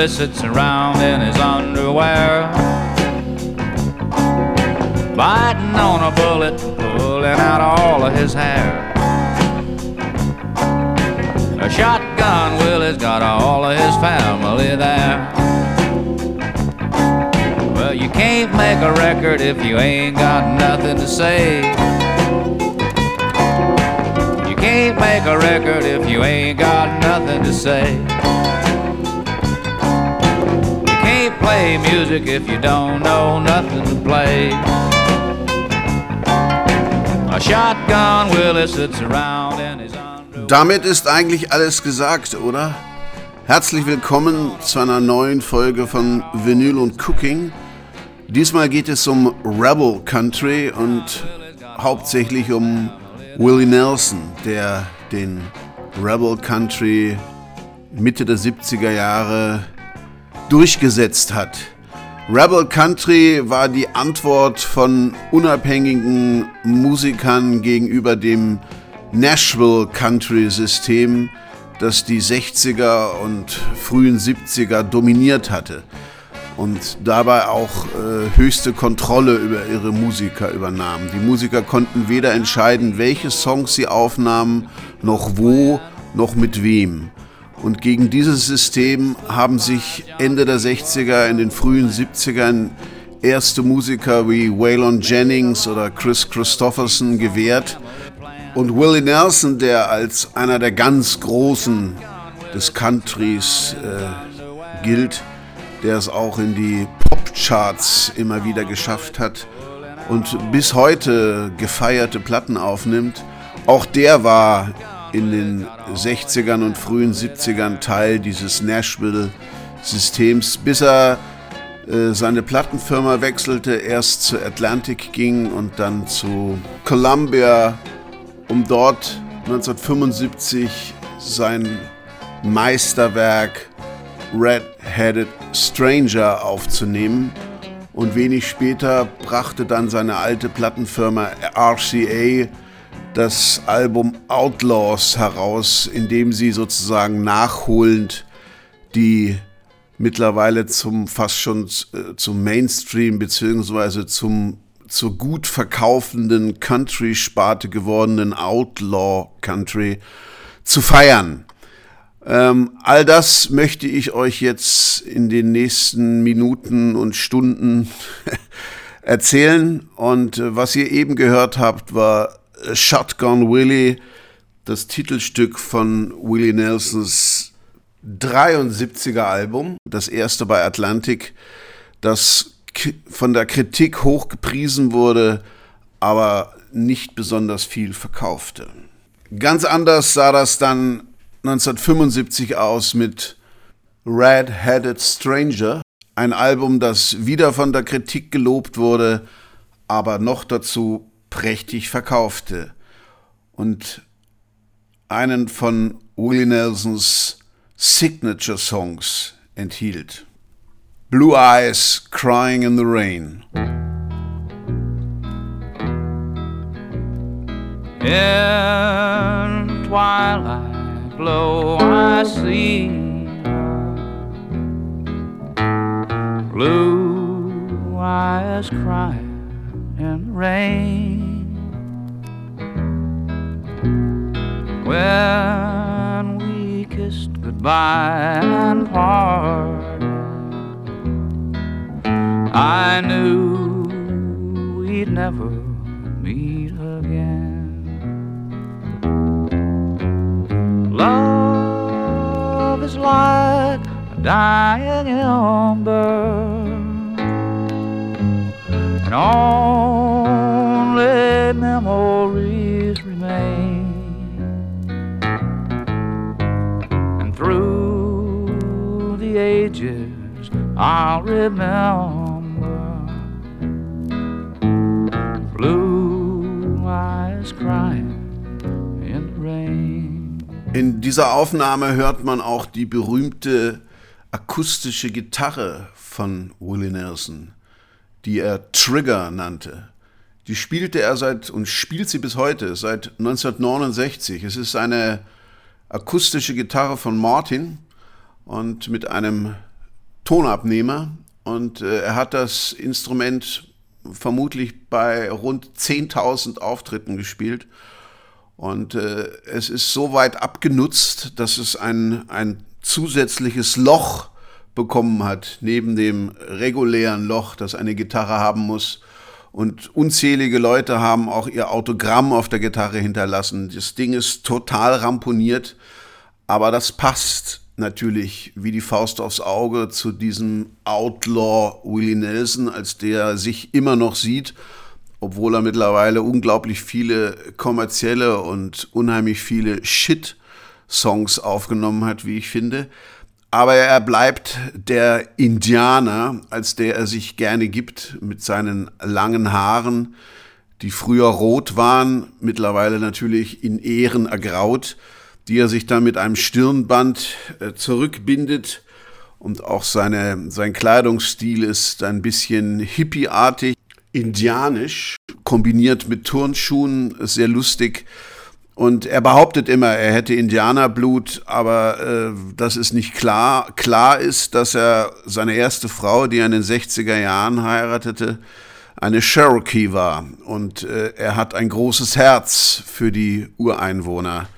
Willie sits around in his underwear, biting on a bullet, pulling out all of his hair. A shotgun Willie's got all of his family there. Well, you can't make a record if you ain't got nothing to say. You can't make a record if you ain't got nothing to say. Play music if you don't know nothing to play. A shotgun Willie sits around his underwear. Damit ist eigentlich alles gesagt, oder? Herzlich willkommen zu einer neuen Folge von Vinyl und Cooking. Diesmal geht es um Rebel Country und hauptsächlich um Willie Nelson, der den Rebel Country Mitte der 70er Jahre durchgesetzt hat. Rebel Country war die Antwort von unabhängigen Musikern gegenüber dem Nashville Country System, das die 60er und frühen 70er dominiert hatte und dabei auch äh, höchste Kontrolle über ihre Musiker übernahm. Die Musiker konnten weder entscheiden, welche Songs sie aufnahmen, noch wo, noch mit wem. Und gegen dieses System haben sich Ende der 60er, in den frühen 70ern erste Musiker wie Waylon Jennings oder Chris Christopherson gewehrt. Und Willie Nelson, der als einer der ganz Großen des Countries äh, gilt, der es auch in die Popcharts immer wieder geschafft hat und bis heute gefeierte Platten aufnimmt, auch der war in den 60ern und frühen 70ern Teil dieses Nashville-Systems, bis er äh, seine Plattenfirma wechselte, erst zu Atlantic ging und dann zu Columbia, um dort 1975 sein Meisterwerk Red-Headed Stranger aufzunehmen. Und wenig später brachte dann seine alte Plattenfirma RCA das Album Outlaws heraus, in dem sie sozusagen nachholend die mittlerweile zum fast schon äh, zum Mainstream beziehungsweise zum zur gut verkaufenden Country-Sparte gewordenen Outlaw Country zu feiern. Ähm, all das möchte ich euch jetzt in den nächsten Minuten und Stunden erzählen. Und äh, was ihr eben gehört habt, war Shotgun Willie, das Titelstück von Willie Nelsons 73er Album, das erste bei Atlantic, das von der Kritik hoch gepriesen wurde, aber nicht besonders viel verkaufte. Ganz anders sah das dann 1975 aus mit Red-Headed Stranger, ein Album, das wieder von der Kritik gelobt wurde, aber noch dazu prächtig verkaufte und einen von Willie Nelsons Signature Songs enthielt. Blue Eyes Crying in the Rain. In twilight glow I see blue eyes crying in the rain when we kissed goodbye and parted I knew we'd never meet again. Love is like a dying ember, and only memories I'll remember blue eyes crying in the rain. In dieser Aufnahme hört man auch die berühmte akustische Gitarre von Willie Nelson, die er Trigger nannte. Die spielte er seit und spielt sie bis heute, seit 1969. Es ist eine akustische Gitarre von Martin und mit einem Tonabnehmer und äh, er hat das Instrument vermutlich bei rund 10.000 Auftritten gespielt. Und äh, es ist so weit abgenutzt, dass es ein, ein zusätzliches Loch bekommen hat, neben dem regulären Loch, das eine Gitarre haben muss. Und unzählige Leute haben auch ihr Autogramm auf der Gitarre hinterlassen. Das Ding ist total ramponiert, aber das passt natürlich wie die Faust aufs Auge zu diesem Outlaw Willie Nelson, als der sich immer noch sieht, obwohl er mittlerweile unglaublich viele kommerzielle und unheimlich viele Shit-Songs aufgenommen hat, wie ich finde. Aber er bleibt der Indianer, als der er sich gerne gibt, mit seinen langen Haaren, die früher rot waren, mittlerweile natürlich in Ehren ergraut die er sich dann mit einem Stirnband äh, zurückbindet. Und auch seine, sein Kleidungsstil ist ein bisschen hippieartig, indianisch, kombiniert mit Turnschuhen, sehr lustig. Und er behauptet immer, er hätte Indianerblut, aber äh, das ist nicht klar. Klar ist, dass er seine erste Frau, die er in den 60er Jahren heiratete, eine Cherokee war. Und äh, er hat ein großes Herz für die Ureinwohner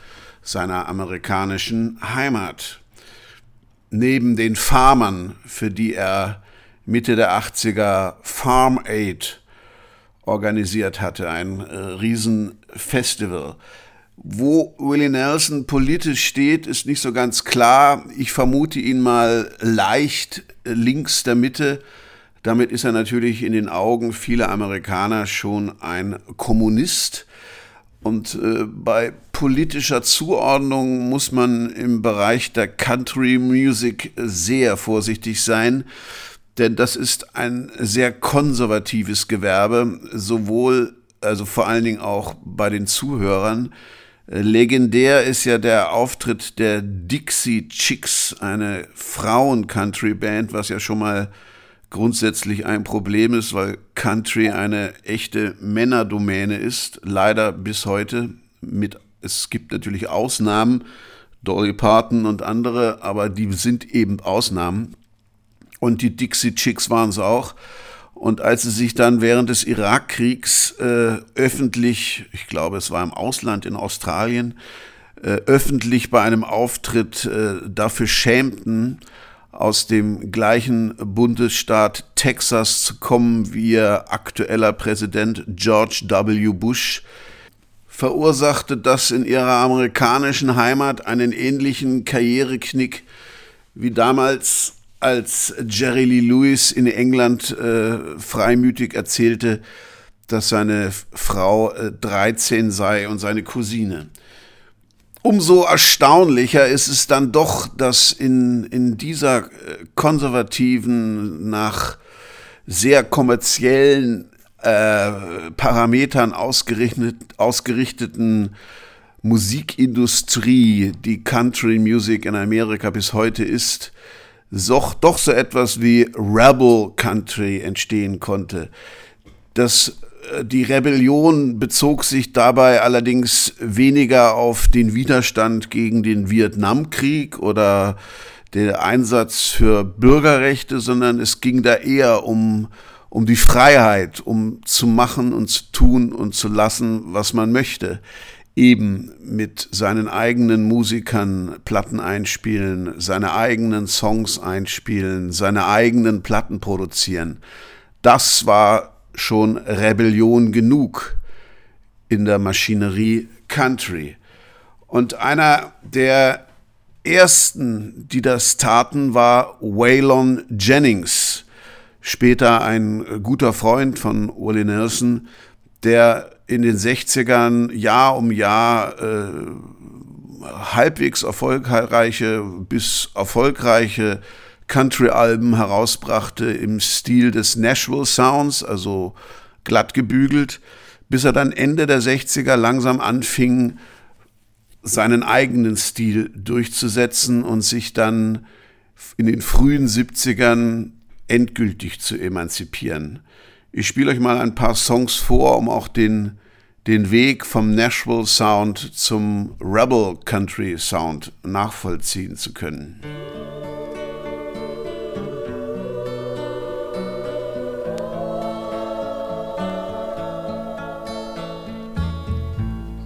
seiner amerikanischen Heimat. Neben den Farmern, für die er Mitte der 80er Farm Aid organisiert hatte, ein äh, Riesenfestival. Wo Willie Nelson politisch steht, ist nicht so ganz klar. Ich vermute ihn mal leicht links der Mitte. Damit ist er natürlich in den Augen vieler Amerikaner schon ein Kommunist. Und äh, bei politischer Zuordnung muss man im Bereich der Country Music sehr vorsichtig sein, denn das ist ein sehr konservatives Gewerbe, sowohl, also vor allen Dingen auch bei den Zuhörern. Legendär ist ja der Auftritt der Dixie Chicks, eine Frauen-Country-Band, was ja schon mal grundsätzlich ein Problem ist, weil Country eine echte Männerdomäne ist, leider bis heute. Mit, es gibt natürlich Ausnahmen, Dolly Parton und andere, aber die sind eben Ausnahmen. Und die Dixie Chicks waren es auch. Und als sie sich dann während des Irakkriegs äh, öffentlich, ich glaube, es war im Ausland in Australien, äh, öffentlich bei einem Auftritt äh, dafür schämten, aus dem gleichen Bundesstaat Texas zu kommen wie ihr aktueller Präsident George W. Bush, verursachte das in ihrer amerikanischen Heimat einen ähnlichen Karriereknick wie damals, als Jerry Lee Lewis in England äh, freimütig erzählte, dass seine Frau äh, 13 sei und seine Cousine. Umso erstaunlicher ist es dann doch, dass in, in dieser äh, konservativen, nach sehr kommerziellen äh, Parametern ausgerichtet, ausgerichteten Musikindustrie, die Country Music in Amerika bis heute ist, so, doch so etwas wie Rebel Country entstehen konnte. Das die Rebellion bezog sich dabei allerdings weniger auf den Widerstand gegen den Vietnamkrieg oder den Einsatz für Bürgerrechte, sondern es ging da eher um, um die Freiheit, um zu machen und zu tun und zu lassen, was man möchte. Eben mit seinen eigenen Musikern Platten einspielen, seine eigenen Songs einspielen, seine eigenen Platten produzieren. Das war schon Rebellion genug in der Maschinerie Country. Und einer der ersten, die das taten, war Waylon Jennings, später ein guter Freund von Willie Nelson, der in den 60ern Jahr um Jahr äh, halbwegs erfolgreiche bis erfolgreiche Country-Alben herausbrachte im Stil des Nashville Sounds, also glatt gebügelt, bis er dann Ende der 60er langsam anfing, seinen eigenen Stil durchzusetzen und sich dann in den frühen 70ern endgültig zu emanzipieren. Ich spiele euch mal ein paar Songs vor, um auch den, den Weg vom Nashville Sound zum Rebel Country Sound nachvollziehen zu können.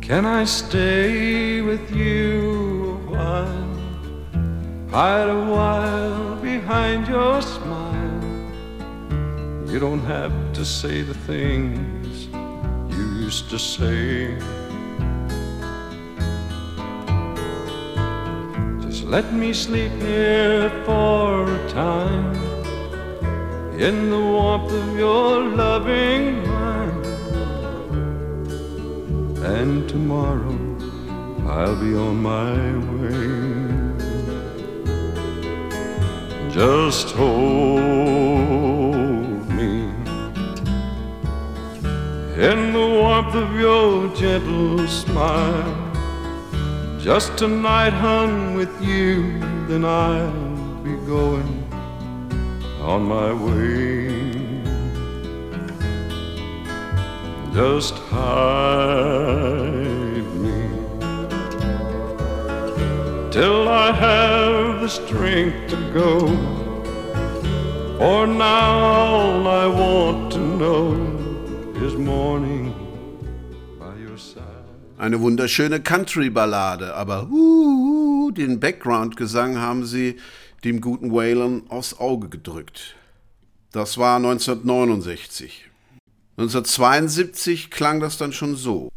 Can I stay with you a while? Hide a while behind your smile. You don't have to say the things you used to say. Just let me sleep here for a time in the warmth of your loving and tomorrow I'll be on my way. Just hold me in the warmth of your gentle smile. Just tonight, hon, with you, then I'll be going on my way. Just hide me till I have the strength to go. For now, all I want to know is morning by your side. Eine wunderschöne Country-Ballade, aber uh, den Background-Gesang haben sie dem guten Waylon aufs Auge gedrückt. Das war 1969. 1972 klang das dann schon so.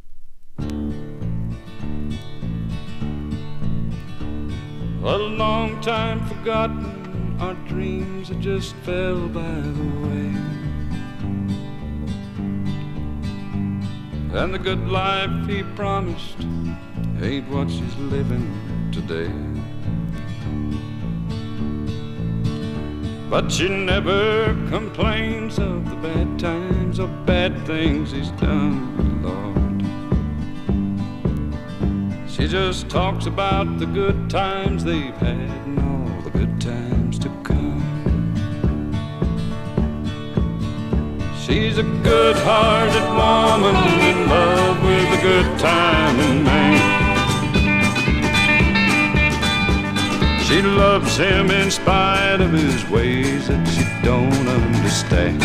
A long time forgotten, our dreams had just fell by the way. And the good life he promised ain't what she's living today. But she never complains of the bad times or bad things he's done, Lord. She just talks about the good times they've had and all the good times to come. She's a good hearted woman in love with a good time and man. She loves him in spite of his ways that she don't understand.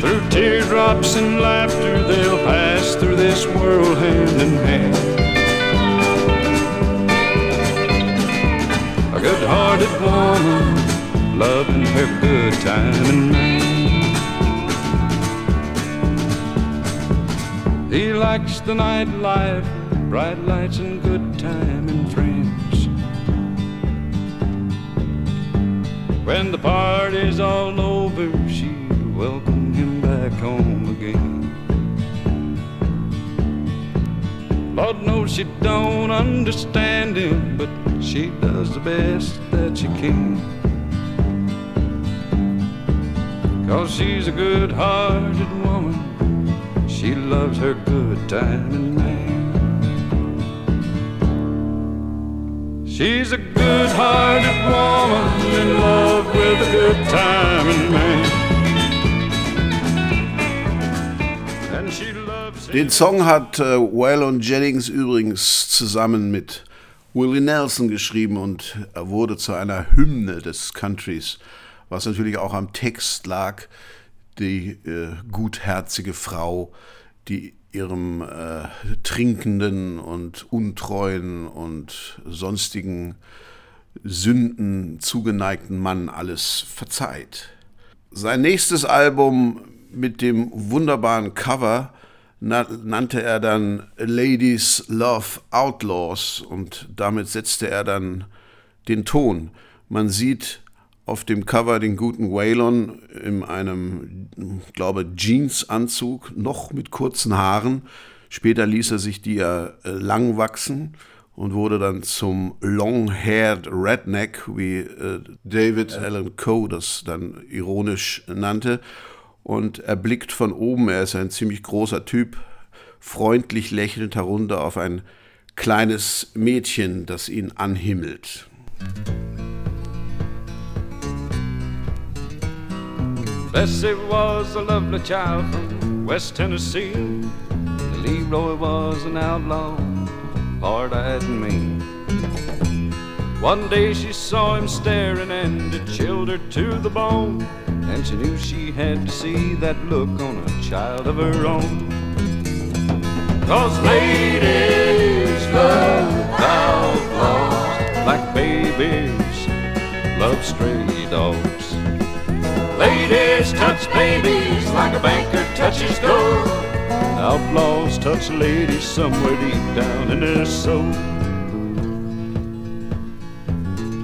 Through teardrops and laughter, they'll pass through this world hand in hand. A good hearted woman, loving her good time and man. He likes the nightlife bright lights and good time and friends. When the party's all over, she welcome him back home again. Lord knows she don't understand him, but she does the best that she can. Cause she's a good hearted woman, she loves her good time and man. She's a good-hearted woman in love with a good time and man. Den Song hat äh, Waylon Jennings übrigens zusammen mit Willie Nelson geschrieben und er wurde zu einer Hymne des Countries, was natürlich auch am Text lag. Die äh, gutherzige Frau, die ihrem äh, trinkenden und untreuen und sonstigen Sünden zugeneigten Mann alles verzeiht. Sein nächstes Album mit dem wunderbaren Cover nannte er dann Ladies Love Outlaws und damit setzte er dann den Ton. Man sieht auf dem Cover den guten Waylon in einem, glaube Jeansanzug, noch mit kurzen Haaren. Später ließ er sich die ja äh, lang wachsen und wurde dann zum Long-Haired Redneck, wie äh, David Allen Coe das dann ironisch nannte. Und er blickt von oben, er ist ein ziemlich großer Typ, freundlich lächelnd herunter auf ein kleines Mädchen, das ihn anhimmelt. Bessie was a lovely child from West Tennessee. Leroy was an outlaw, hard-eyed and mean. One day she saw him staring and it chilled her to the bone. and she knew she had to see that look on a child of her own. Cause ladies love outlaws like babies love stray dogs. Ladies touch babies like a banker touches gold. Outlaws touch ladies somewhere deep down in their soul.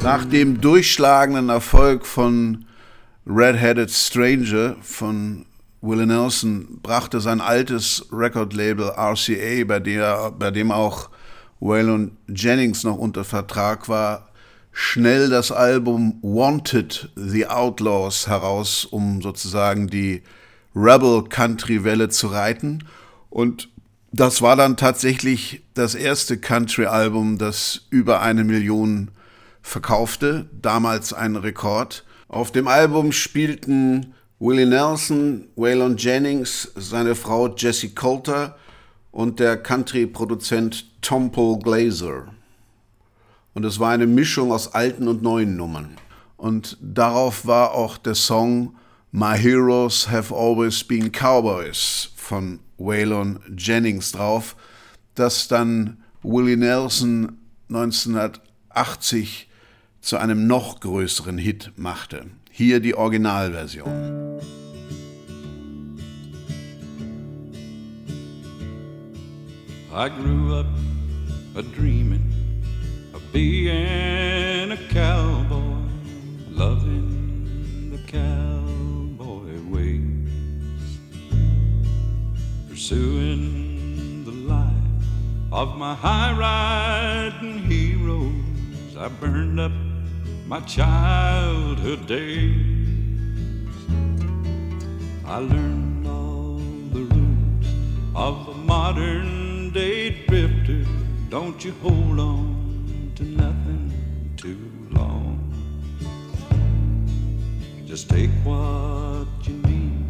Nach dem durchschlagenden Erfolg von Red-Headed Stranger von Willie Nelson brachte sein altes Record-Label RCA, bei, der, bei dem auch Waylon Jennings noch unter Vertrag war, schnell das Album Wanted the Outlaws heraus, um sozusagen die Rebel Country Welle zu reiten. Und das war dann tatsächlich das erste Country-Album, das über eine Million verkaufte, damals ein Rekord. Auf dem Album spielten Willie Nelson, Waylon Jennings, seine Frau Jessie Coulter und der Country-Produzent Tom Paul Glazer. Und es war eine Mischung aus alten und neuen Nummern. Und darauf war auch der Song My Heroes Have Always Been Cowboys von Waylon Jennings drauf, das dann Willie Nelson 1980 zu einem noch größeren Hit machte. Hier die Originalversion. I grew up a dreaming of being a cowboy, loving the cowboy ways, pursuing the life of my high riding heroes. I burned up my childhood days. I learned all the rules of the modern day drifter. Don't you hold on to nothing too long. Just take what you need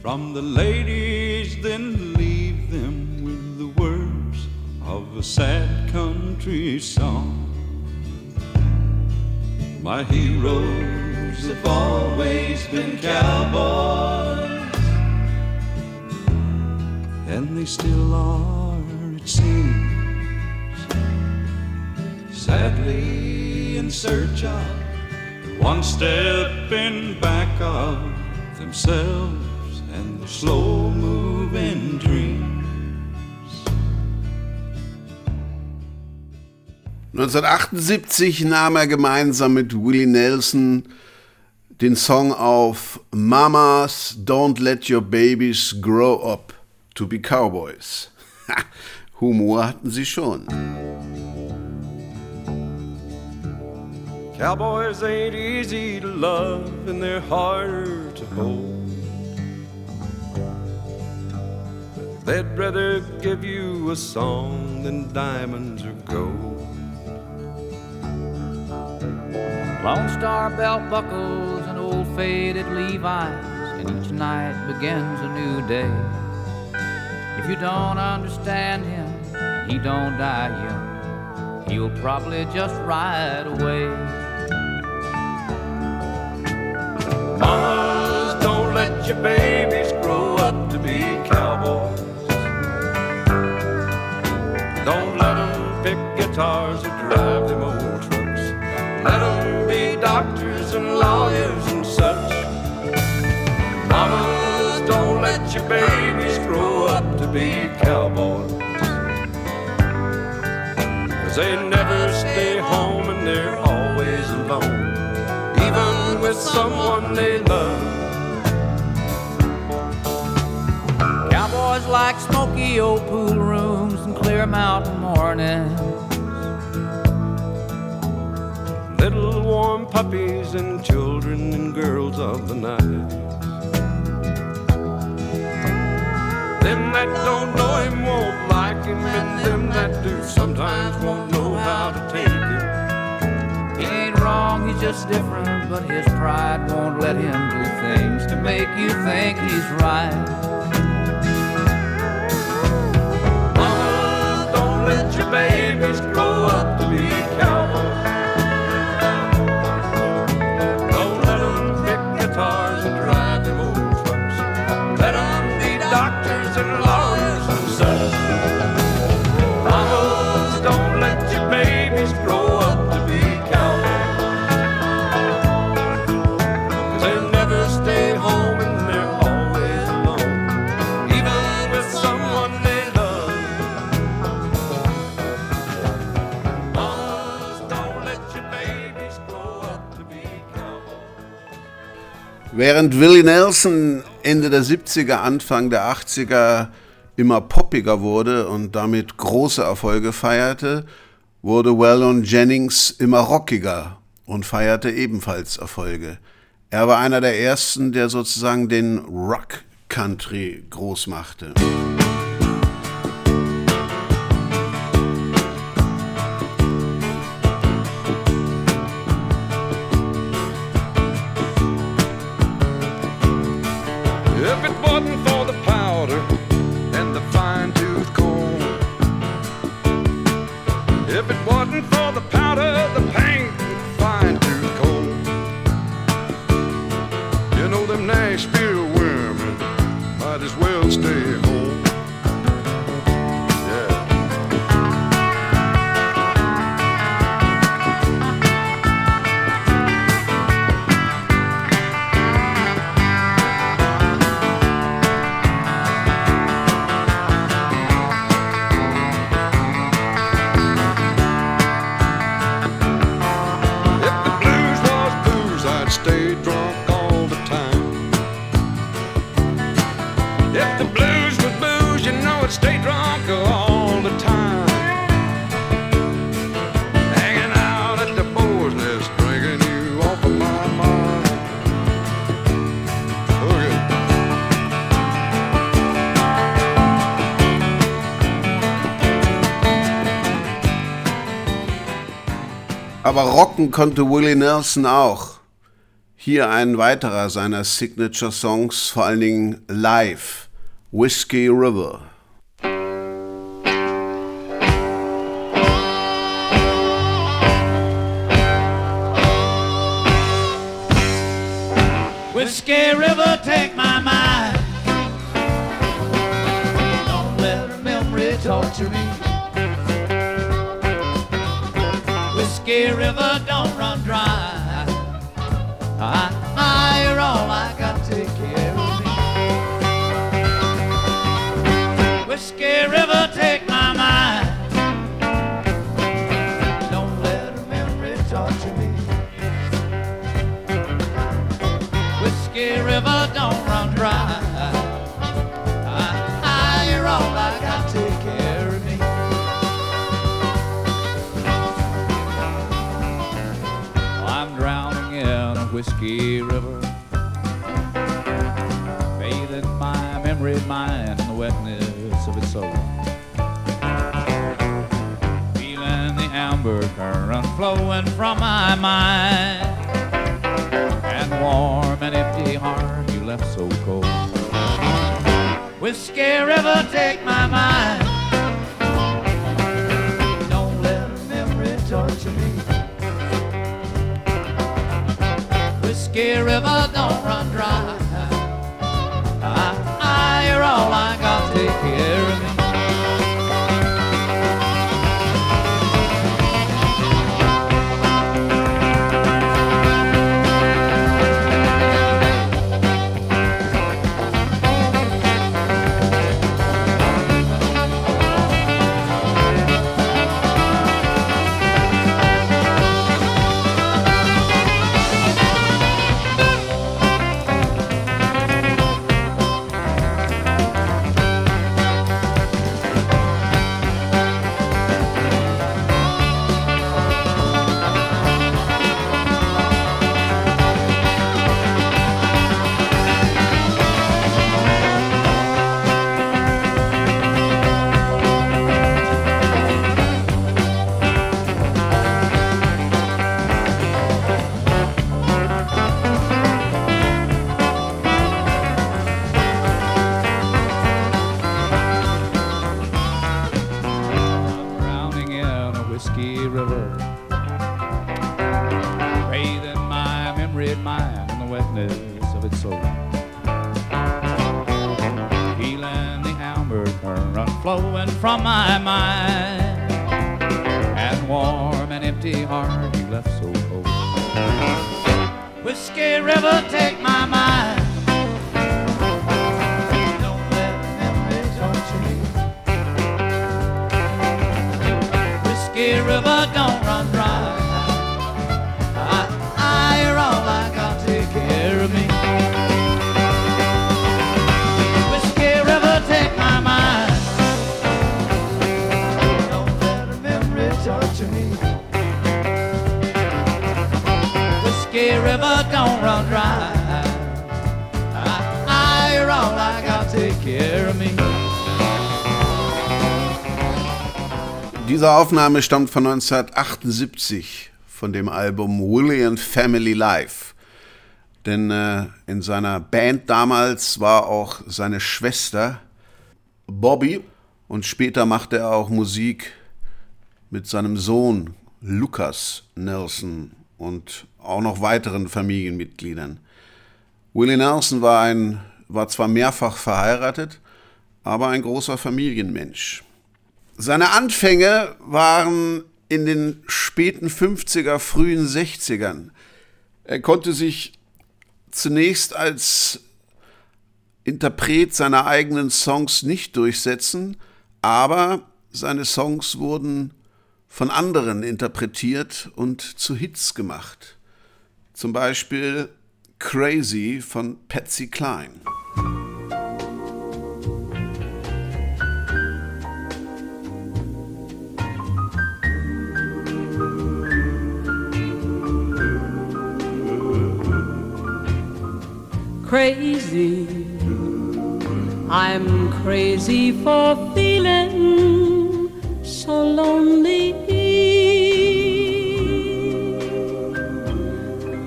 from the ladies, then leave them with the words of a sad country song. My heroes have always been cowboys, and they still are, it seems. Sadly, in search of one step in back of themselves and their slow moving dreams. 1978 nahm er gemeinsam mit Willie Nelson den Song auf Mamas Don't Let Your Babies Grow Up to Be Cowboys. Humor hatten sie schon. Cowboys ain't easy to love and they're harder to hold. They'd rather give you a song than diamonds or gold. Lone Star belt buckles and old faded Levi's, and each night begins a new day. If you don't understand him, he don't die young. He'll probably just ride away. Guitars or drive them old trucks. Let them be doctors and lawyers and such. Mamas, don't let your babies grow up to be cowboys. Cause they never stay home and they're always alone, even with someone they love. Cowboys like smoky old pool rooms and clear mountain mornings. Warm puppies and children and girls of the night. Them that don't know him won't like him, and them that do sometimes won't know how to take it. He ain't wrong, he's just different, but his pride won't let him do things to make you think he's right. Mama, don't let your babies grow up Während Willie Nelson Ende der 70er, Anfang der 80er immer poppiger wurde und damit große Erfolge feierte, wurde Waylon Jennings immer rockiger und feierte ebenfalls Erfolge. Er war einer der ersten, der sozusagen den Rock Country groß machte. I'd stay drunk all the time. Hanging out at the boys' nest, drinking you off of my mind. Okay. Aber rocken konnte Willie Nelson auch. Hier ein weiterer seiner Signature-Songs, vor allen Dingen live, Whiskey River. Whiskey River, take my mind. Don't let her memory torture me. Whiskey River, don't run dry. I, whiskey river, bathing my memory mind in the wetness of its soul. Feeling the amber current flowing from my mind and warm and empty heart you left so cold. Whiskey River, take my mind. Whiskey River, don't run dry. I, I, you're all I got. Take care Diese Aufnahme stammt von 1978 von dem Album Willie and Family Life. Denn äh, in seiner Band damals war auch seine Schwester Bobby und später machte er auch Musik mit seinem Sohn Lucas Nelson und auch noch weiteren Familienmitgliedern. Willie Nelson war, ein, war zwar mehrfach verheiratet, aber ein großer Familienmensch. Seine Anfänge waren in den späten 50er, frühen 60ern. Er konnte sich zunächst als Interpret seiner eigenen Songs nicht durchsetzen, aber seine Songs wurden von anderen interpretiert und zu Hits gemacht. Zum Beispiel Crazy von Patsy Cline. Crazy. I'm crazy for feeling so lonely.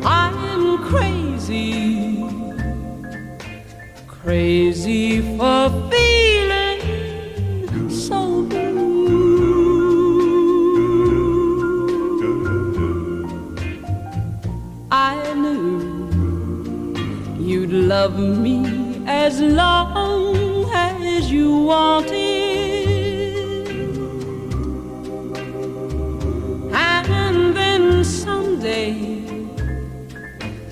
I'm crazy, crazy for love me as long as you wanted. And then someday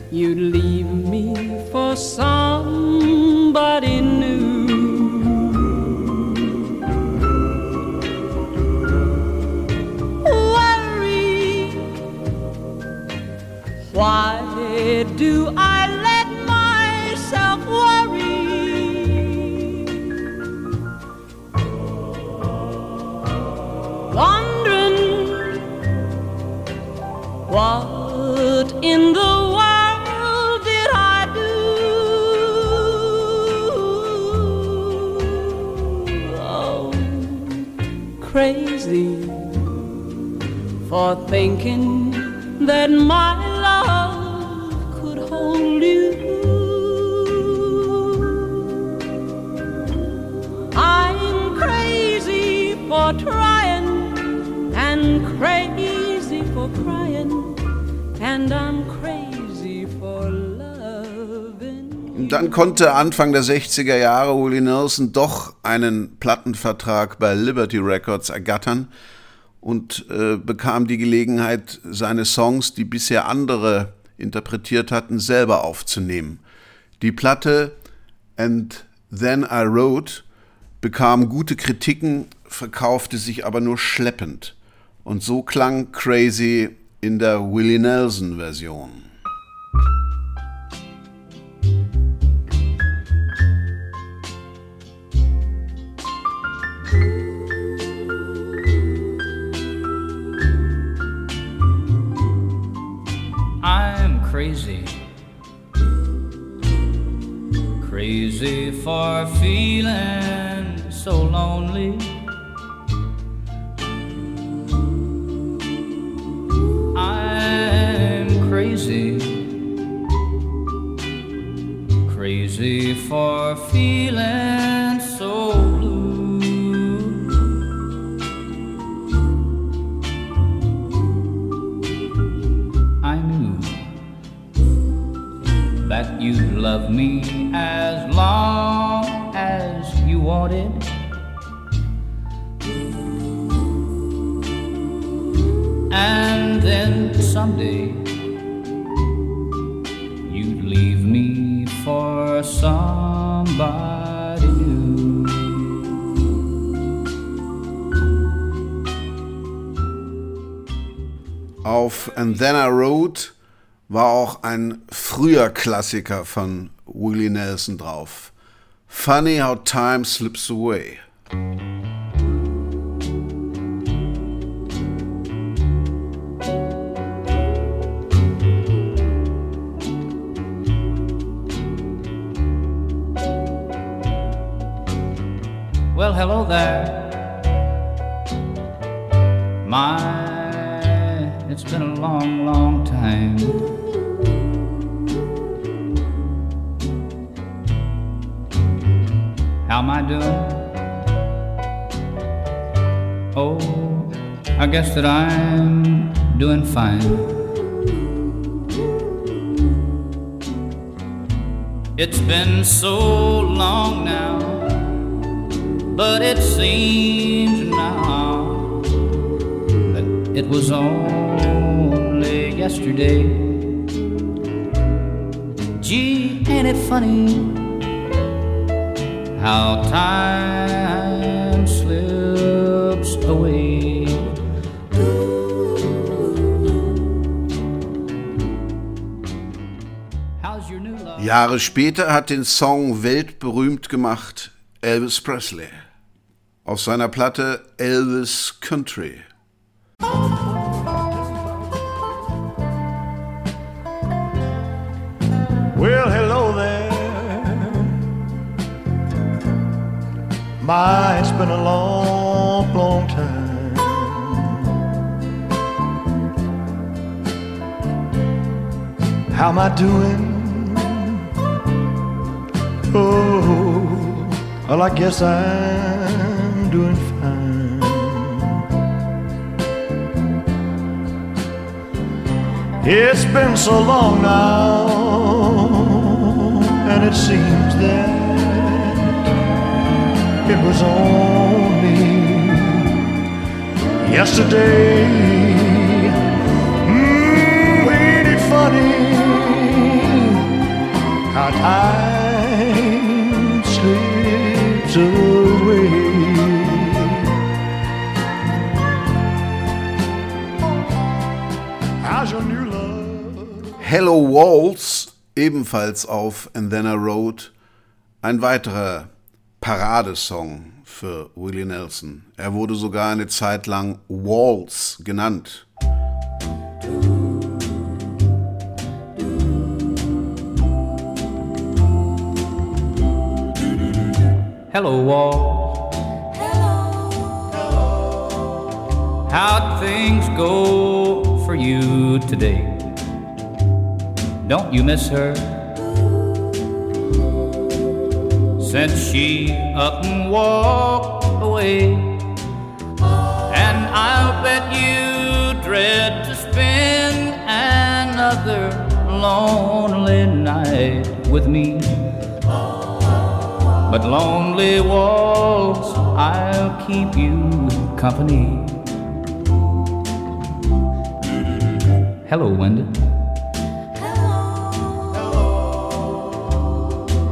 you'd leave me for somebody new. Worry, why do I what in the world did I do? Oh, crazy for thinking that my love could hold you. I'm crazy for trying and crazy for crying, dann konnte Anfang der 60er Jahre Willie Nelson doch einen Plattenvertrag bei Liberty Records ergattern und äh, bekam die Gelegenheit, seine Songs, die bisher andere interpretiert hatten, selber aufzunehmen. Die Platte And Then I Wrote bekam gute Kritiken, verkaufte sich aber nur schleppend. Und so klang Crazy in der Willie Nelson I Wrote war auch ein früher Klassiker von Willie Nelson drauf. Funny How Time Slips Away. Jahre später hat den Song weltberühmt gemacht Elvis Presley auf seiner Platte Elvis Country. Well, hello there. My, it's been a long, long time. How am I doing? Oh, well, I guess I'm doing fine. It's been so long now, and it seems that it was only yesterday. Mm, ain't it funny how time slips away? Hello Waltz, ebenfalls auf And Then I Wrote, ein weiterer Paradesong für Willie Nelson. Er wurde sogar eine Zeit lang Waltz genannt. Hello, wall. How'd things go for you today? Don't you miss her? Since she up and walked away, and I'll bet you dread to spend another lonely night with me. But lonely walls, I'll keep you company. Hello, Wendy.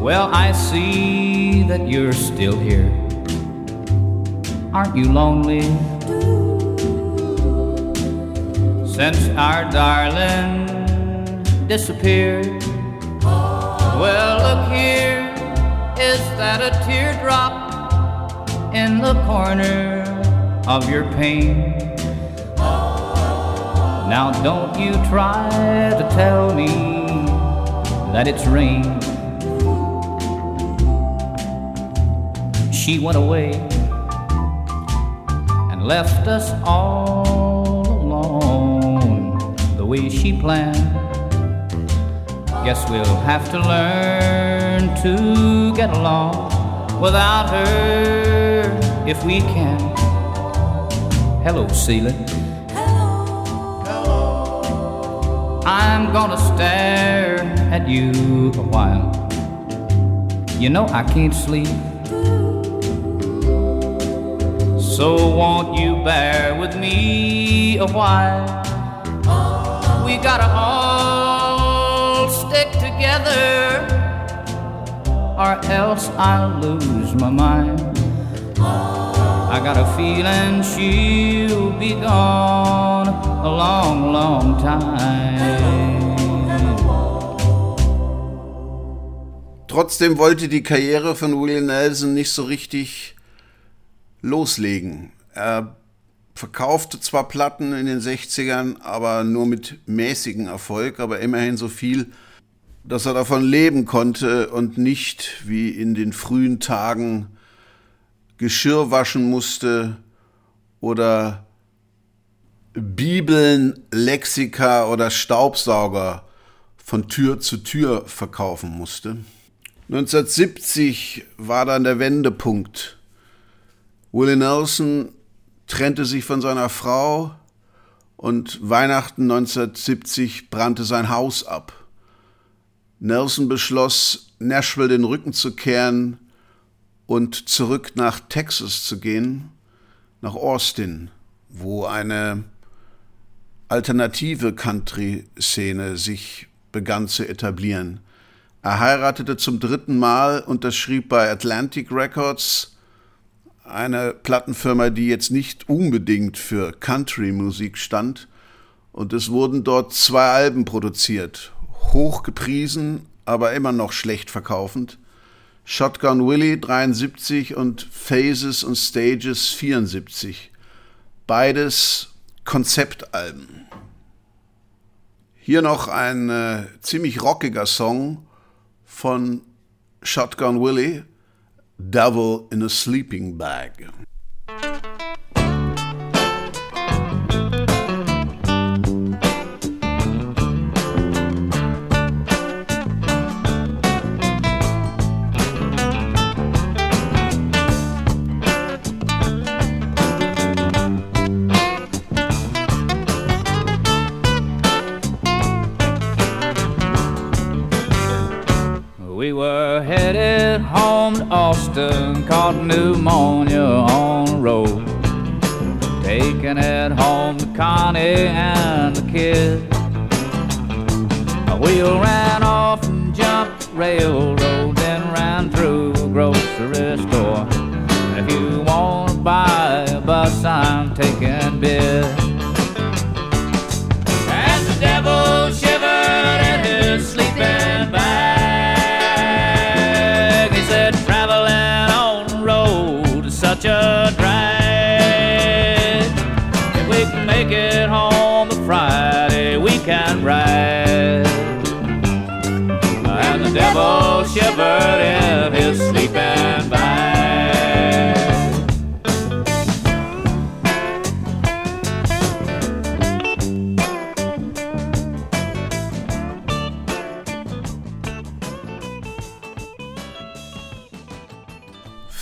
Well, I see that you're still here. Aren't you lonely? Since our darling disappeared. Oh. Well, look here, is that a teardrop in the corner of your pane? Now, don't you try to tell me that it's rain. She went away and left us all alone the way she planned. Guess we'll have to learn to get along without her if we can. Hello, Celia. I'm gonna stare at you a while. You know I can't sleep. So won't you bear with me a while? we gotta all stick together, or else I'll lose my mind. I got a feeling she'll be gone a long, long time. Trotzdem wollte die Karriere von Willie Nelson nicht so richtig loslegen. Er verkaufte zwar Platten in den 60ern, aber nur mit mäßigem Erfolg, aber immerhin so viel, dass er davon leben konnte und nicht wie in den frühen Tagen Geschirr waschen musste oder Bibeln, Lexika oder Staubsauger von Tür zu Tür verkaufen musste. 1970 war dann der Wendepunkt. Willie Nelson trennte sich von seiner Frau und Weihnachten 1970 brannte sein Haus ab. Nelson beschloss, Nashville den Rücken zu kehren und zurück nach Texas zu gehen, nach Austin, wo eine alternative Country-Szene sich begann zu etablieren. Er heiratete zum dritten Mal, unterschrieb bei Atlantic Records, eine Plattenfirma, die jetzt nicht unbedingt für Country-Musik stand. Und es wurden dort zwei Alben produziert, hoch gepriesen, aber immer noch schlecht verkaufend. Shotgun Willie 73 und Phases und Stages 74. Beides Konzeptalben. Hier noch ein äh, ziemlich rockiger Song von Shotgun Willie, Devil in a Sleeping Bag. To Austin, caught pneumonia on the road. Taking it home to Connie and the kid. A wheel ran off and jumped railroad,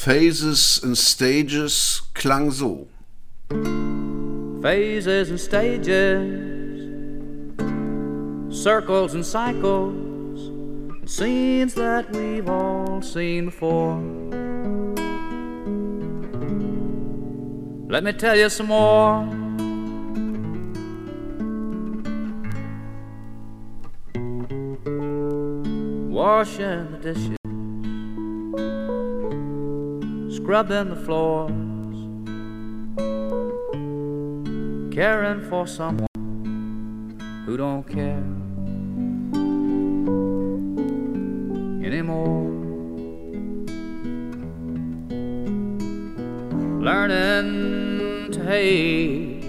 Phases and Stages klang so. phases and stages, circles and cycles, and scenes that we've all seen before. Let me tell you some more. Washing the dishes, scrubbing the floors caring for someone who don't care anymore. Learning to hate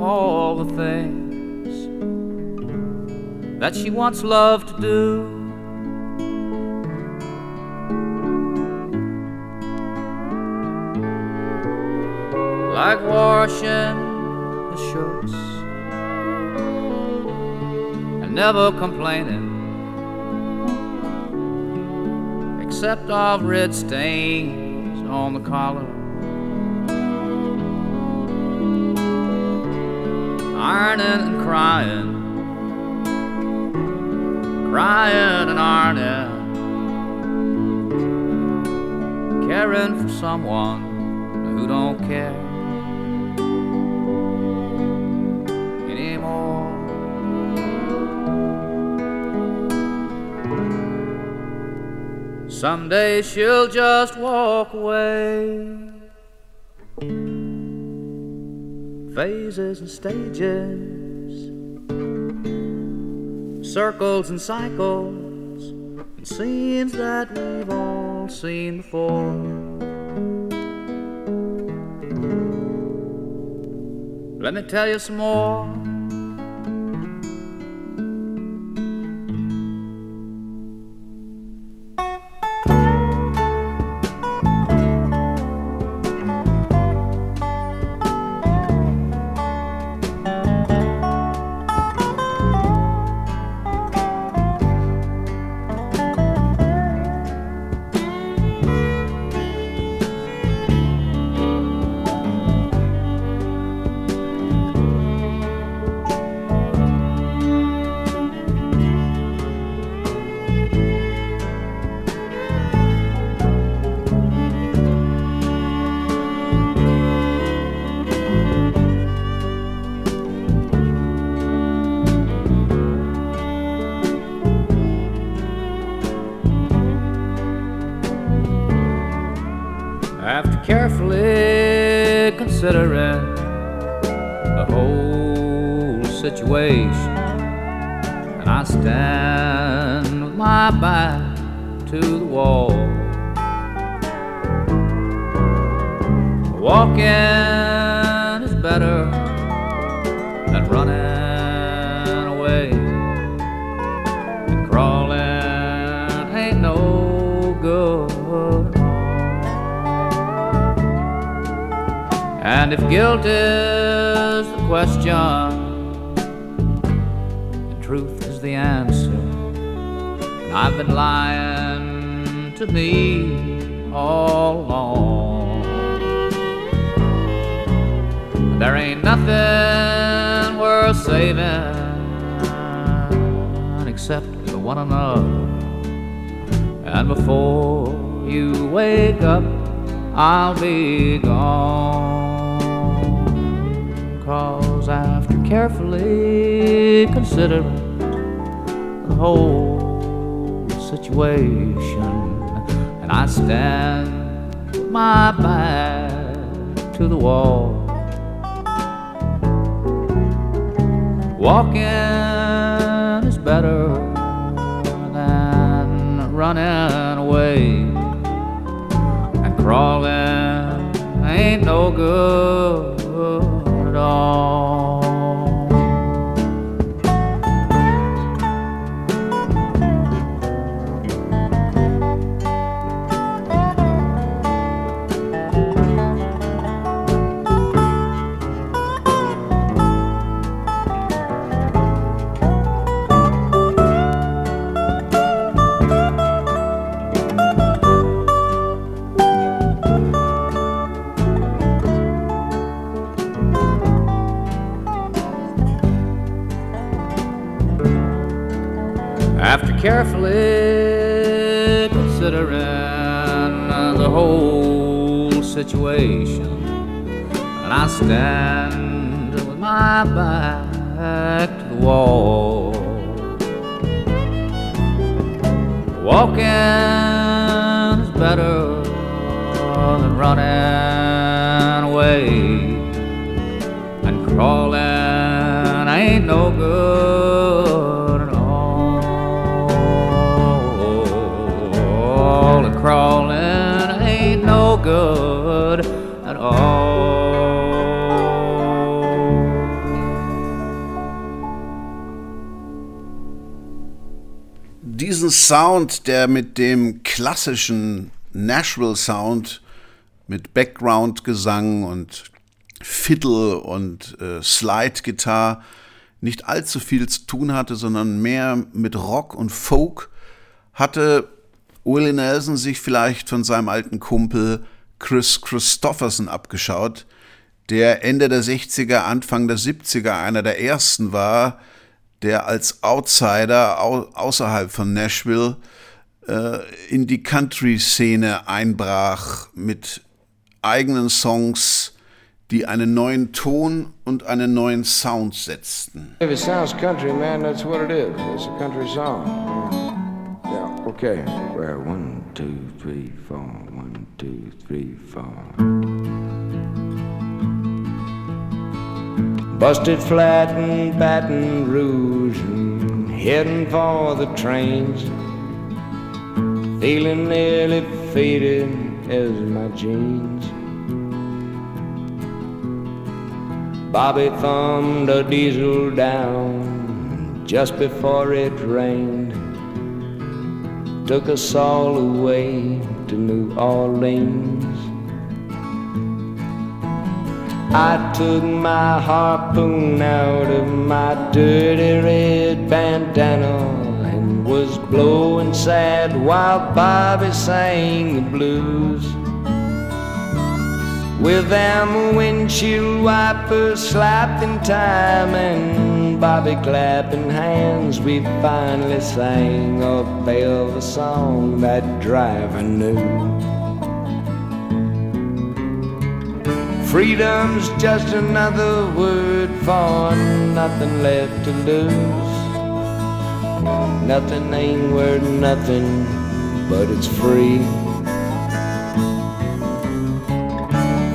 all the things that she once loved to do. Like washing the shirts and never complaining except of red stains on the collar. Ironing and crying crying and ironing caring for someone who don't care Someday she'll just walk away. Phases and stages, circles and cycles, and scenes that we've all seen before. Let me tell you some more. Walking is better than running away. And crawling ain't no good. crawling Sound, der mit dem klassischen Nashville Sound mit Background-Gesang und Fiddle und äh, Slide-Gitarre nicht allzu viel zu tun hatte, sondern mehr mit Rock und Folk, hatte Willie Nelson sich vielleicht von seinem alten Kumpel Chris Christopherson abgeschaut, der Ende der 60er, Anfang der 70er einer der ersten war, der als Outsider au außerhalb von Nashville äh, in die Country-Szene einbrach mit eigenen Songs, die einen neuen Ton und einen neuen Sound setzten. If it sounds country, man, that's what it is. It's a country song. Okay, well, one, two, three, four. One, two, three, four. Busted flat in Baton Rouge and heading for the trains. Feeling nearly faded as my jeans. Bobby thumbed a diesel down just before it rained. Took us all away to New Orleans. I took my harpoon out of my dirty red bandana and was blowing sad while Bobby sang the blues. With them windshield wipers slapped in time and Bobby clapping hands, we finally sang a Belva song that driver knew. Freedom's just another word for nothing left to lose. Nothing ain't worth nothing, but it's free.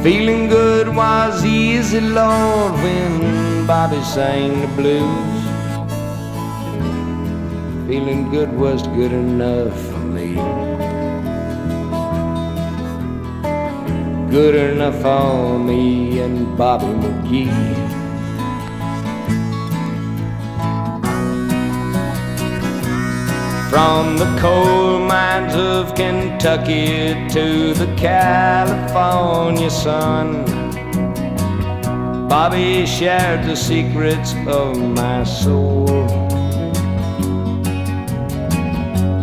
Feeling good was easy, Lord, when Bobby sang the blues. Feeling good was good enough for me. Good enough for me and Bobby McGee. From the coal mines of Kentucky to the California sun, Bobby shared the secrets of my soul.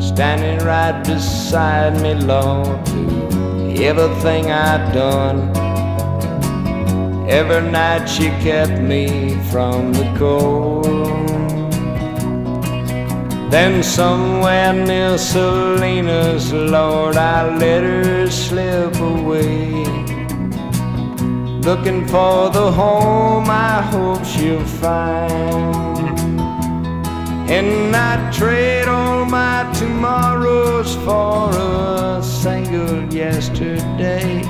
Standing right beside me, Lord, everything I'd done. Every night she kept me from the cold. Then somewhere near Salinas, Lord, I let her slip away. Looking for the home I hope she'll find. And I trade all my tomorrows for a single yesterday.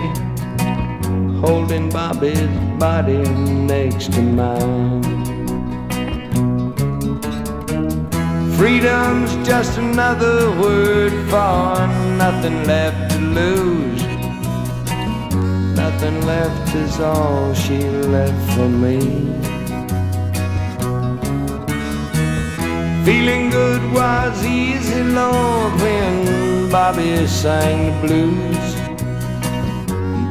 Holding Bobby's body next to mine. Freedom's just another word for nothing left to lose. Nothing left is all she left for me. Feeling good was easy, Lord, when Bobby sang the blues.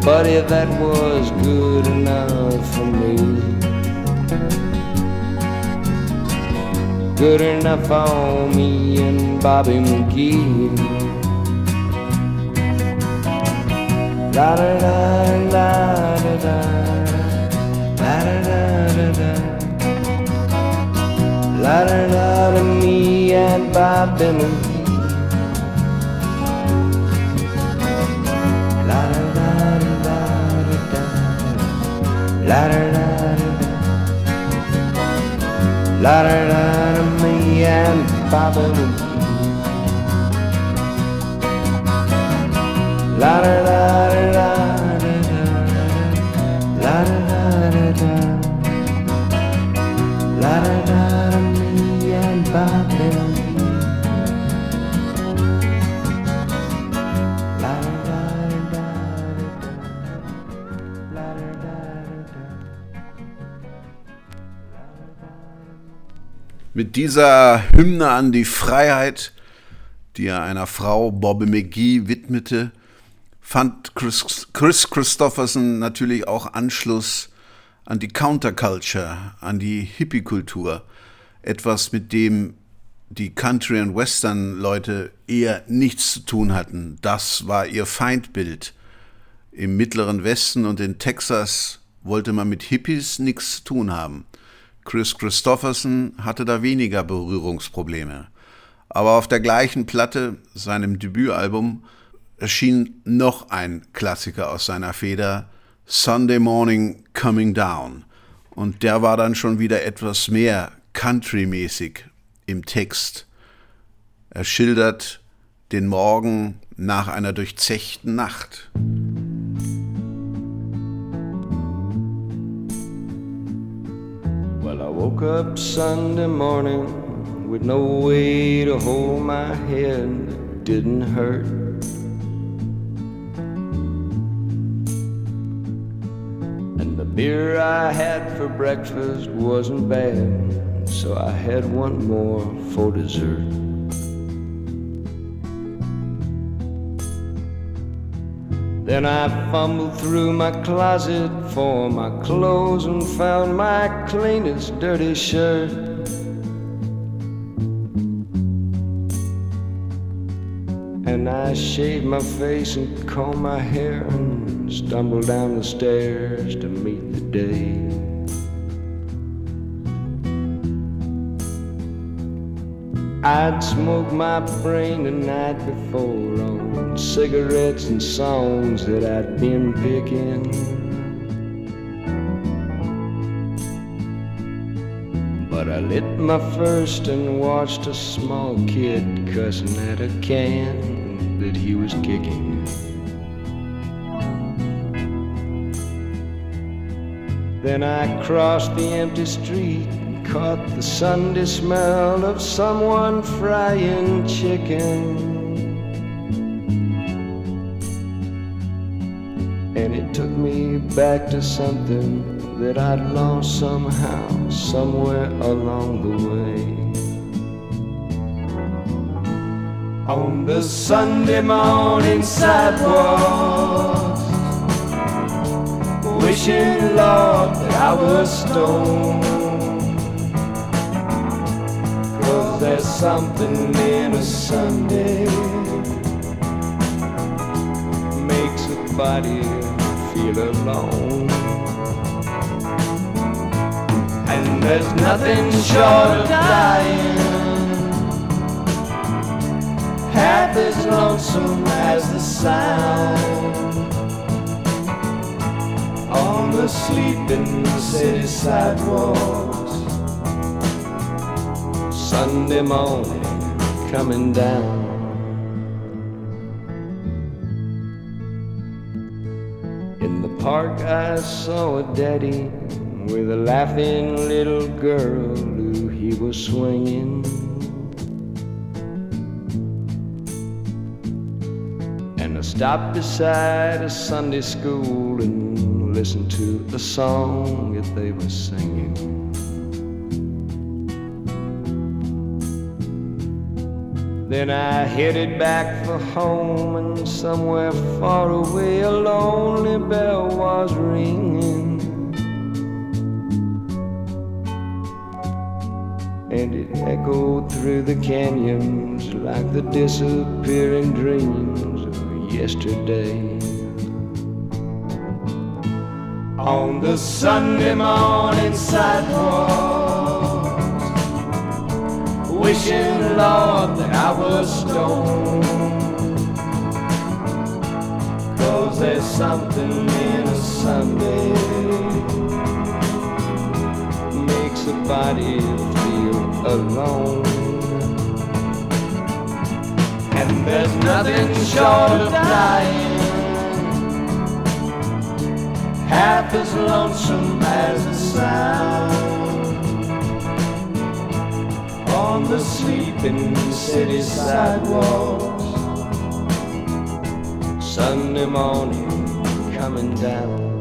Buddy, that was good enough for me. good enough for me and Bobby McGee. La da da la da da, la da da da me and Bobby McGee. La da da da da da, la da da. La da da da me and Bobby McGee. La da da da da da da. La da da da da. La da da da Mit dieser Hymne an die Freiheit, die er einer Frau, Bobby McGee, widmete, fand Chris, Chris Christopherson natürlich auch Anschluss an die Counterculture, an die Hippie-Kultur. Etwas, mit dem die Country- und Western-Leute eher nichts zu tun hatten. Das war ihr Feindbild. Im mittleren Westen und in Texas wollte man mit Hippies nichts zu tun haben. Chris Christopherson hatte da weniger Berührungsprobleme. Aber auf der gleichen Platte, seinem Debütalbum, erschien noch ein Klassiker aus seiner Feder, Sunday Morning Coming Down. Und der war dann schon wieder etwas mehr country-mäßig im Text. Er schildert den Morgen nach einer durchzechten Nacht. Well, I woke up Sunday morning with no way to hold my head. Didn't hurt. And the beer I had for breakfast wasn't bad, so I had one more for dessert. Then I fumbled through my closet for my clothes and found my cleanest dirty shirt. And I shaved my face and combed my hair and stumbled down the stairs to meet the day. I'd smoked my brain the night before on cigarettes and songs that I'd been picking. But I lit my first and watched a small kid cussing at a can that he was kicking. Then I crossed the empty street caught the Sunday smell of someone frying chicken. And it took me back to something that I'd lost somehow, somewhere along the way. On the Sunday morning sidewalks, wishing, Lord, that I was stoned. Something in a Sunday makes a body feel alone. And there's nothing short of dying half as lonesome as the sound on the sleeping city sidewalks. Sunday morning coming down. In the park, I saw a daddy with a laughing little girl who he was swinging. And I stopped beside a Sunday school and listened to the song that they were singing. Then I headed back for home, and somewhere far away a lonely bell was ringing. And it echoed through the canyons like the disappearing dreams of yesterday. On the Sunday morning sidewalks, wishing, Lord, that I was stoned. Cause there's something in a Sunday makes a body feel alone. And there's nothing short of dying half as lonesome as the sound on the sleeping city sidewalks. Sunday morning coming down.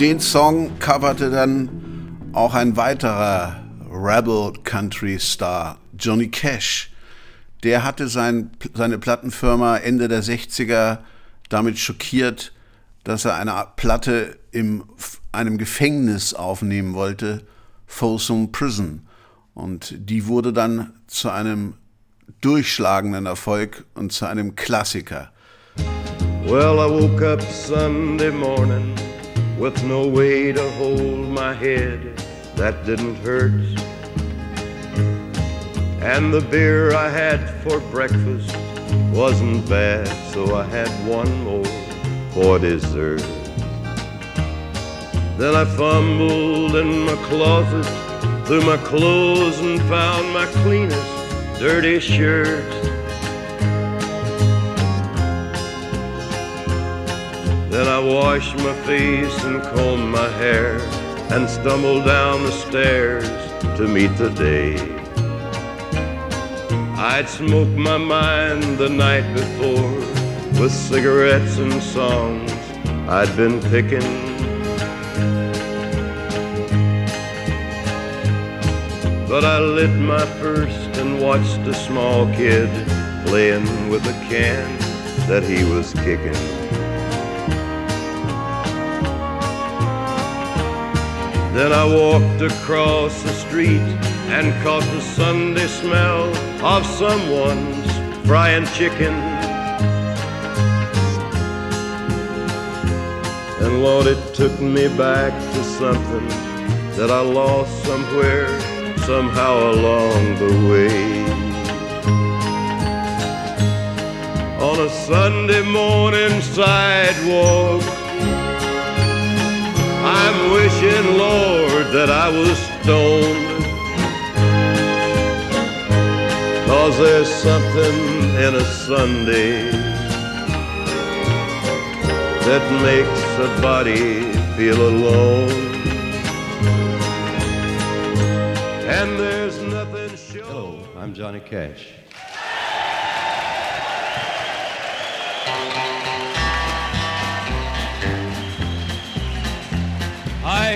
Den Song coverte dann auch ein weiterer Rebel Country Star, Johnny Cash. Der hatte sein, seine Plattenfirma Ende der 60er damit schockiert, dass er eine Platte in einem Gefängnis aufnehmen wollte, Folsom Prison. Und die wurde dann zu einem durchschlagenden Erfolg und zu einem Klassiker. Well, I woke up Sunday morning with no way to hold my head. That didn't hurt. And the beer I had for breakfast wasn't bad, so I had one more for dessert. Then I fumbled in my closet through my clothes and found my cleanest dirty shirt. Then I washed my face and combed my hair and stumbled down the stairs to meet the day. I'd smoked my mind the night before with cigarettes and songs I'd been picking. But I lit my first and watched a small kid playing with a can that he was kicking. Then I walked across the street and caught the Sunday smell of someone's frying chicken. And Lord, it took me back to something that I lost somewhere, somehow along the way. On a Sunday morning sidewalk, I'm wishing, Lord, that I was stoned. Cause there's something in a Sunday that makes a body feel alone. And there's nothing sure. Hello, I'm Johnny Cash.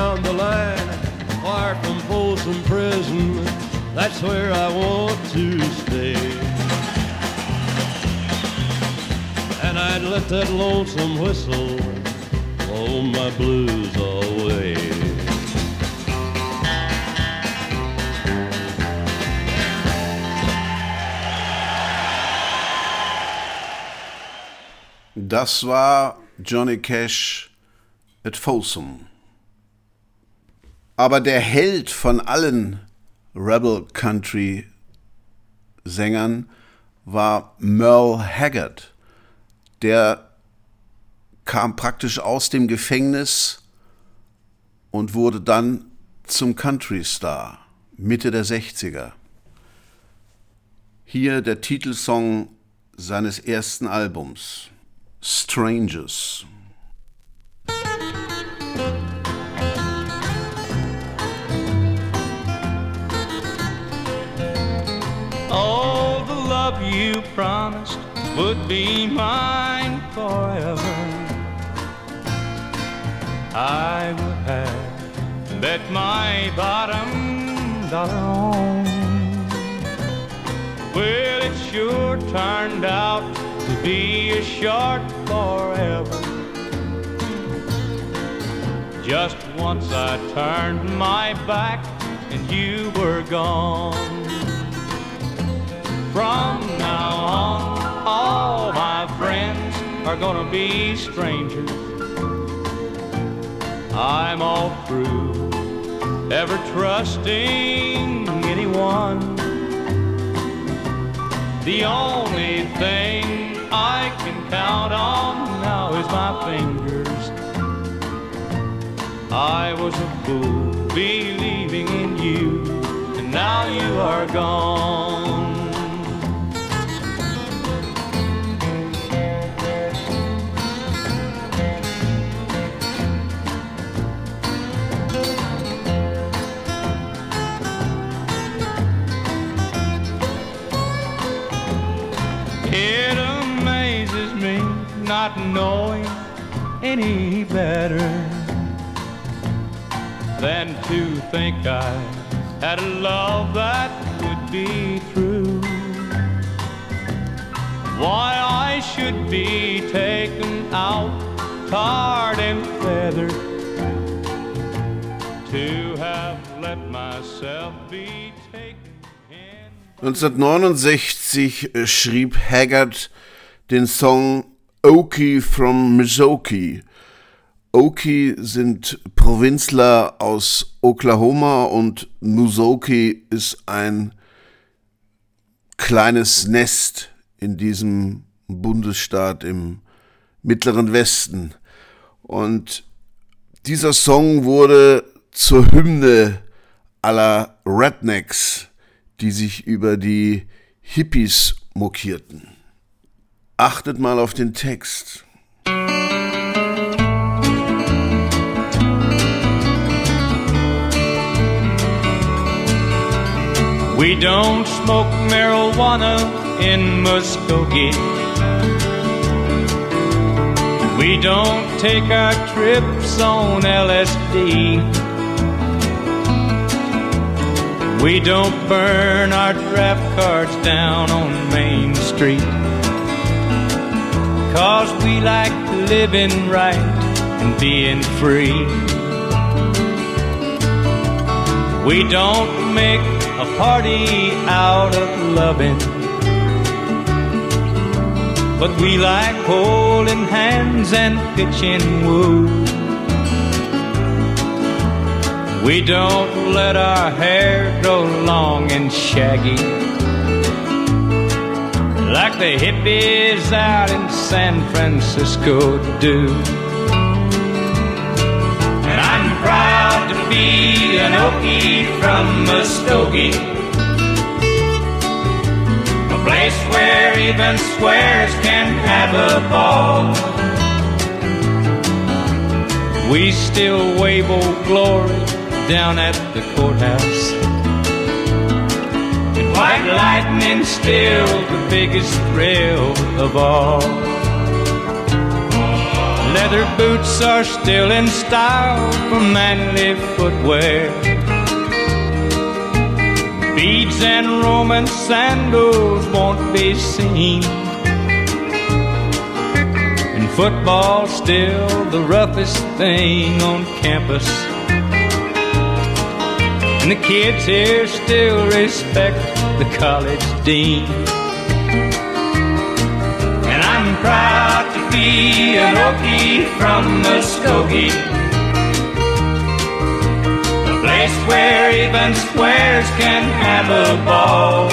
Down the line, far from Folsom Prison. That's where I want to stay. And I'd let that lonesome whistle blow my blues away. Das war Johnny Cash at Folsom. Aber der Held von allen Rebel Country Sängern war Merle Haggard. Der kam praktisch aus dem Gefängnis und wurde dann zum Country Star Mitte der 60er. Hier der Titelsong seines ersten Albums, Strangers. You promised would be mine forever. I would have bet my bottom dollar on. Well, it sure turned out to be a short forever. Just once I turned my back and you were gone. From now on, all my friends are gonna be strangers. I'm all through ever trusting anyone. The only thing I can count on now is my fingers. I was a fool believing in you, and now you are gone. It amazes me not knowing any better than to think I had a love that could be true. Why I should be taken out, tarred and feathered, to have let myself be 1969 schrieb Haggard den Song Okie from Mizoki. Okie sind Provinzler aus Oklahoma und Muzoki ist ein kleines Nest in diesem Bundesstaat im mittleren Westen. Und dieser Song wurde zur Hymne aller Rednecks, die sich über die Hippies mokierten. Achtet mal auf den Text. We don't smoke marijuana in Muskogee. We don't take our trips on LSD. We don't burn our draft cards down on Main Street. Cause we like living right and being free. We don't make a party out of loving. But we like holding hands and pitching woo. We don't let our hair grow long and shaggy. Like the hippies out in San Francisco do. And I'm proud to be an Okie from Muskogee. A place where even squares can have a ball. We still wave old glory down at the courthouse. And white lightning still the biggest thrill of all. Leather boots are still in style for manly footwear. Beads and Roman sandals won't be seen. And football's still the roughest thing on campus. And the kids here still respect the college dean. And I'm proud to be an Okie from Muskogee. A place where even squares can have a ball.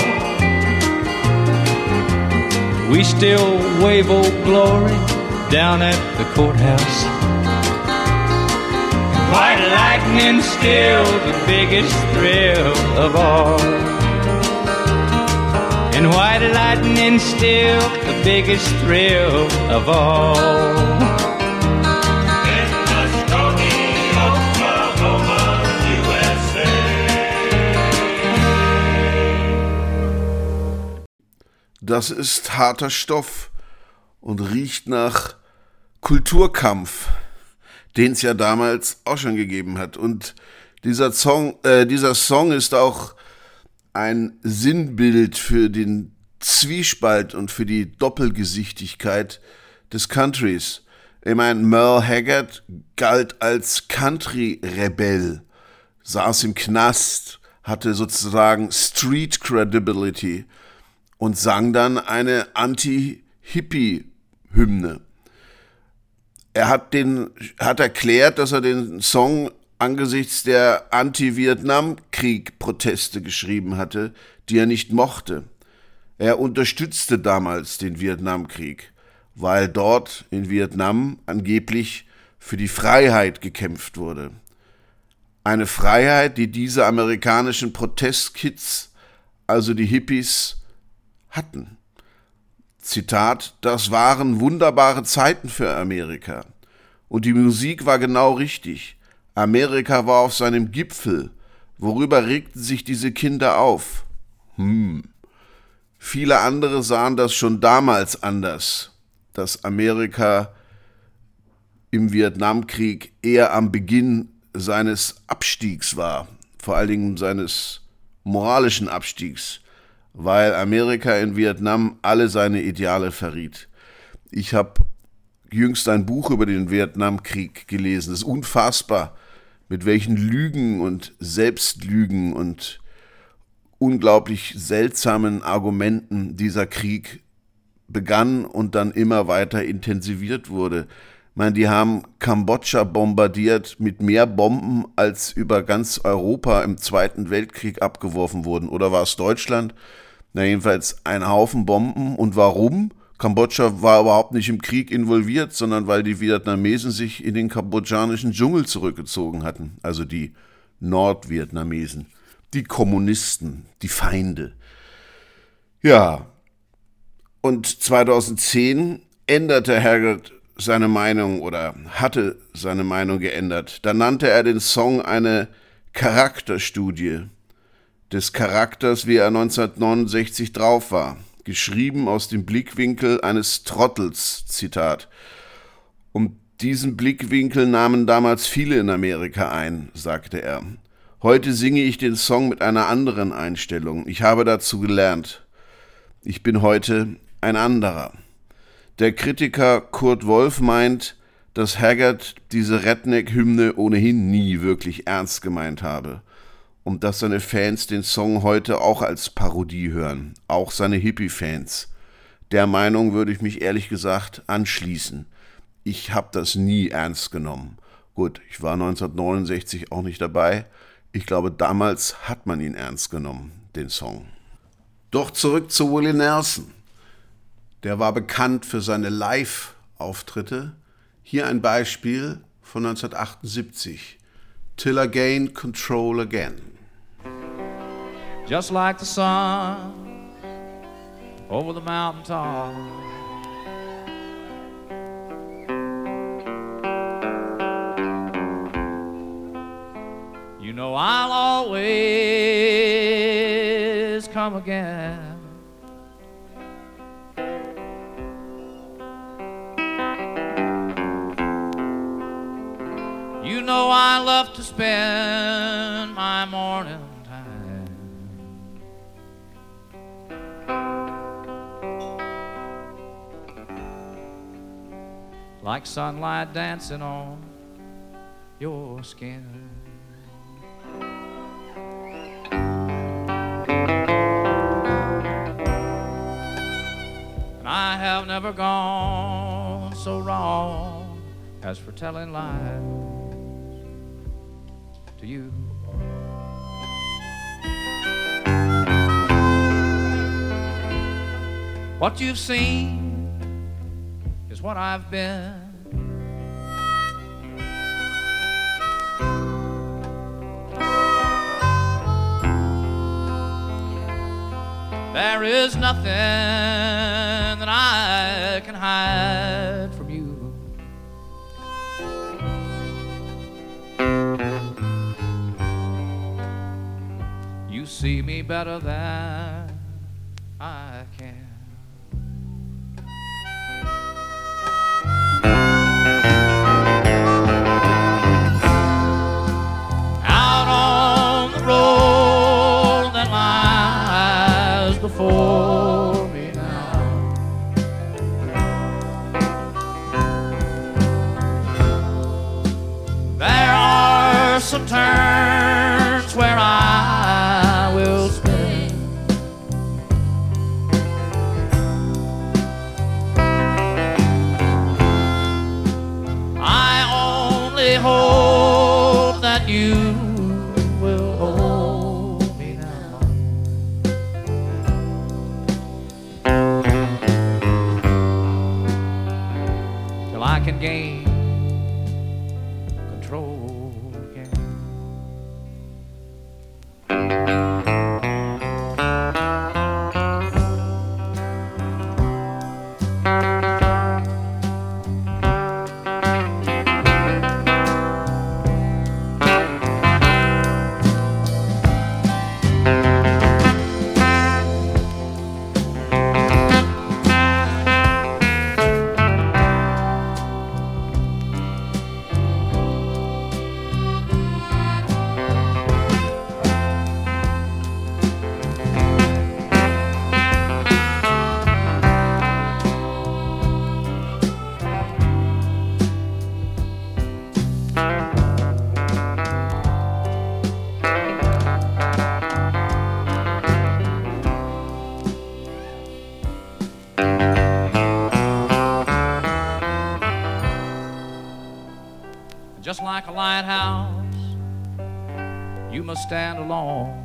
We still wave old glory down at the courthouse. Lightning still the biggest thrill of all. And white lightning still the biggest thrill of all. das ist harter Stoff und riecht nach Kulturkampf, den es ja damals auch schon gegeben hat. Und dieser Song, äh, dieser Song ist auch ein Sinnbild für den Zwiespalt und für die Doppelgesichtigkeit des Countries. Ich meine, Merle Haggard galt als Country-Rebell, saß im Knast, hatte sozusagen Street Credibility und sang dann eine Anti-Hippie-Hymne. Er hat, den, hat erklärt, dass er den Song angesichts der Anti-Vietnam-Krieg-Proteste geschrieben hatte, die er nicht mochte. Er unterstützte damals den Vietnamkrieg weil dort in Vietnam angeblich für die Freiheit gekämpft wurde. Eine Freiheit, die diese amerikanischen Protestkids, also die Hippies, hatten. Zitat, das waren wunderbare Zeiten für Amerika. Und die Musik war genau richtig. Amerika war auf seinem Gipfel. Worüber regten sich diese Kinder auf? Hm. Viele andere sahen das schon damals anders dass Amerika im Vietnamkrieg eher am Beginn seines Abstiegs war, vor allen Dingen seines moralischen Abstiegs, weil Amerika in Vietnam alle seine Ideale verriet. Ich habe jüngst ein Buch über den Vietnamkrieg gelesen. Es ist unfassbar, mit welchen Lügen und Selbstlügen und unglaublich seltsamen Argumenten dieser Krieg begann und dann immer weiter intensiviert wurde. Ich meine, die haben Kambodscha bombardiert mit mehr Bomben, als über ganz Europa im Zweiten Weltkrieg abgeworfen wurden. Oder war es Deutschland? Na, jedenfalls ein Haufen Bomben. Und warum? Kambodscha war überhaupt nicht im Krieg involviert, sondern weil die Vietnamesen sich in den kambodschanischen Dschungel zurückgezogen hatten. Also die Nordvietnamesen, die Kommunisten, die Feinde. Ja, und 2010 änderte Haggard seine Meinung oder hatte seine Meinung geändert. Da nannte er den Song eine Charakterstudie des Charakters, wie er 1969 drauf war. Geschrieben aus dem Blickwinkel eines Trottels, Zitat. Und diesen Blickwinkel nahmen damals viele in Amerika ein, sagte er. Heute singe ich den Song mit einer anderen Einstellung. Ich habe dazu gelernt. Ich bin heute ein anderer. Der Kritiker Kurt Wolf meint, dass Haggard diese Redneck-Hymne ohnehin nie wirklich ernst gemeint habe und dass seine Fans den Song heute auch als Parodie hören, auch seine Hippie-Fans. Der Meinung würde ich mich ehrlich gesagt anschließen. Ich habe das nie ernst genommen. Gut, ich war 1969 auch nicht dabei. Ich glaube, damals hat man ihn ernst genommen, den Song. Doch zurück zu Willie Nelson. Der war bekannt für seine Live-Auftritte. Hier ein Beispiel von 1978. Till I gain control again. Just like the sun over the mountain top. You know I'll always come again. You know I love to spend my morning like sunlight dancing on your skin. And I have never gone so wrong as for telling lies to you. What you've seen what I've been. There is nothing that I can hide from you. You see me better than like a lighthouse, you must stand alone.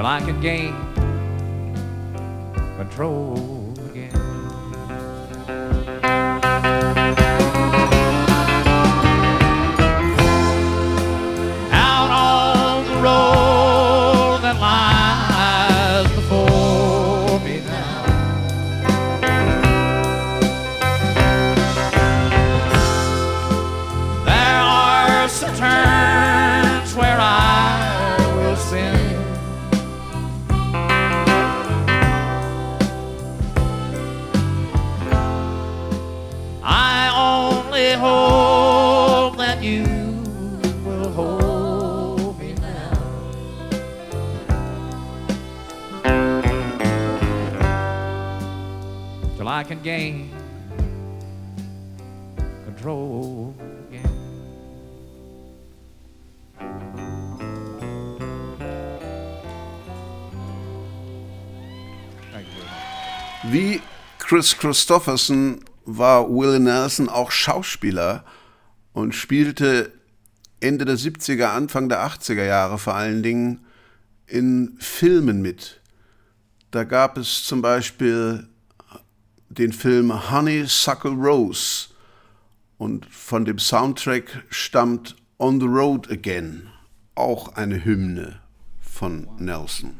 Till I can gain control Chris Christopherson war Will Nelson auch Schauspieler und spielte Ende der 70er, Anfang der 80er Jahre vor allen Dingen in Filmen mit. Da gab es zum Beispiel den Film Honeysuckle Rose und von dem Soundtrack stammt On the Road Again, auch eine Hymne von Nelson.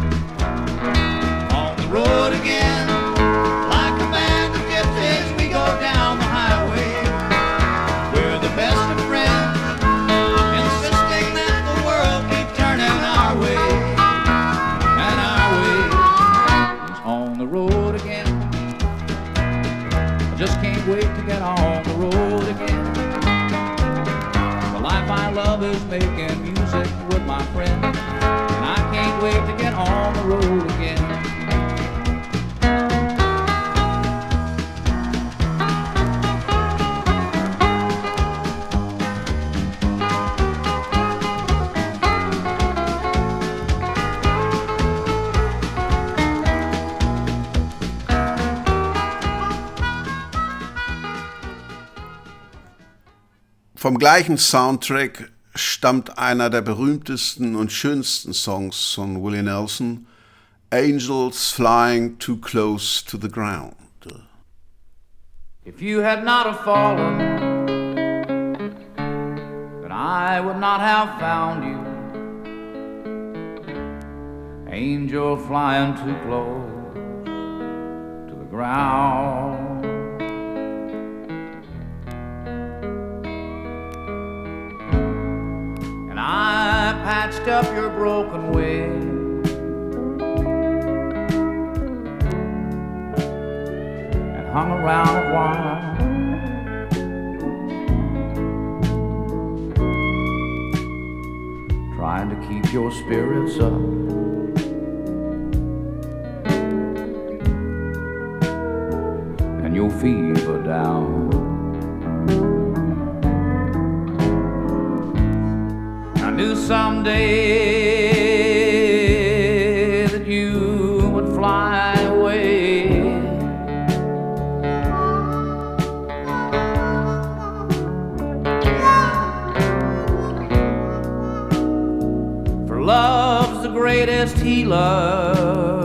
road again. Vom gleichen Soundtrack stammt einer der berühmtesten und schönsten Songs von Willie Nelson, Angels Flying Too Close to the Ground. If you had not have fallen, then I would not have found you. Angel flying too close to the ground. I patched up your broken wing and hung around a while. Trying to keep your spirits up. And your fever down. Knew someday that you would fly away. For love's the greatest healer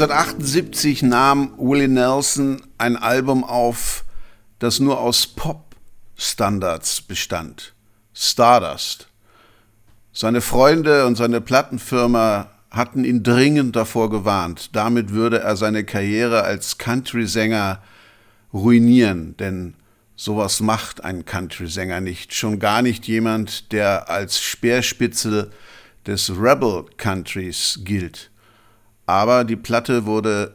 1978 nahm Willie Nelson ein Album auf, das nur aus Pop-Standards bestand. Stardust. Seine Freunde und seine Plattenfirma hatten ihn dringend davor gewarnt. Damit würde er seine Karriere als Country-Sänger ruinieren, denn sowas macht ein Country-Sänger nicht. Schon gar nicht jemand, der als Speerspitze des Rebel Countries gilt. Aber die Platte wurde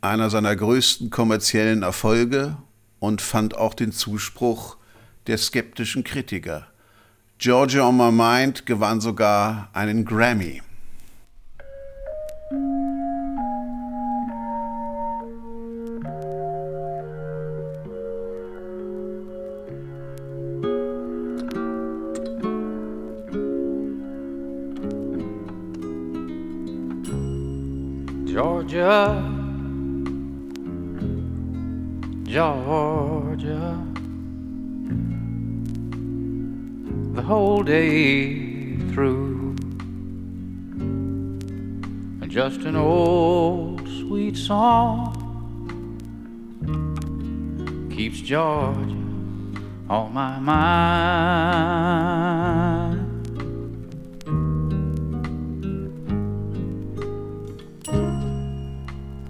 einer seiner größten kommerziellen Erfolge und fand auch den Zuspruch der skeptischen Kritiker. Georgia on My Mind gewann sogar einen Grammy. Georgia, Georgia, the whole day through. And just an old sweet song keeps Georgia on my mind.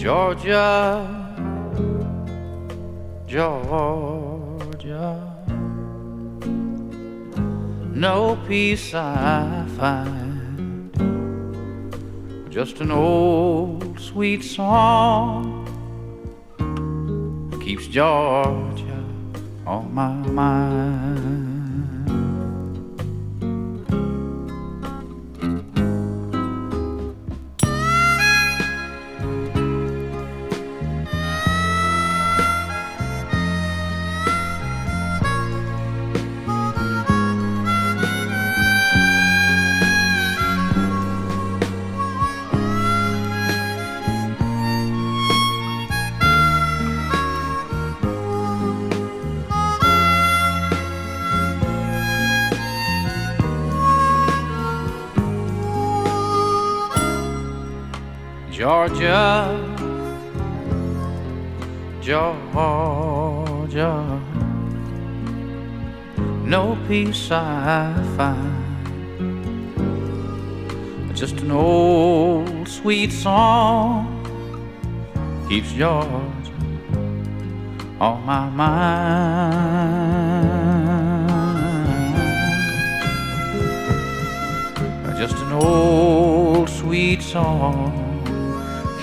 Georgia, Georgia, no peace I find, just an old sweet song keeps Georgia on my mind. Georgia, Georgia, no peace I find. Just an old sweet song keeps Georgia on my mind. Just an old sweet song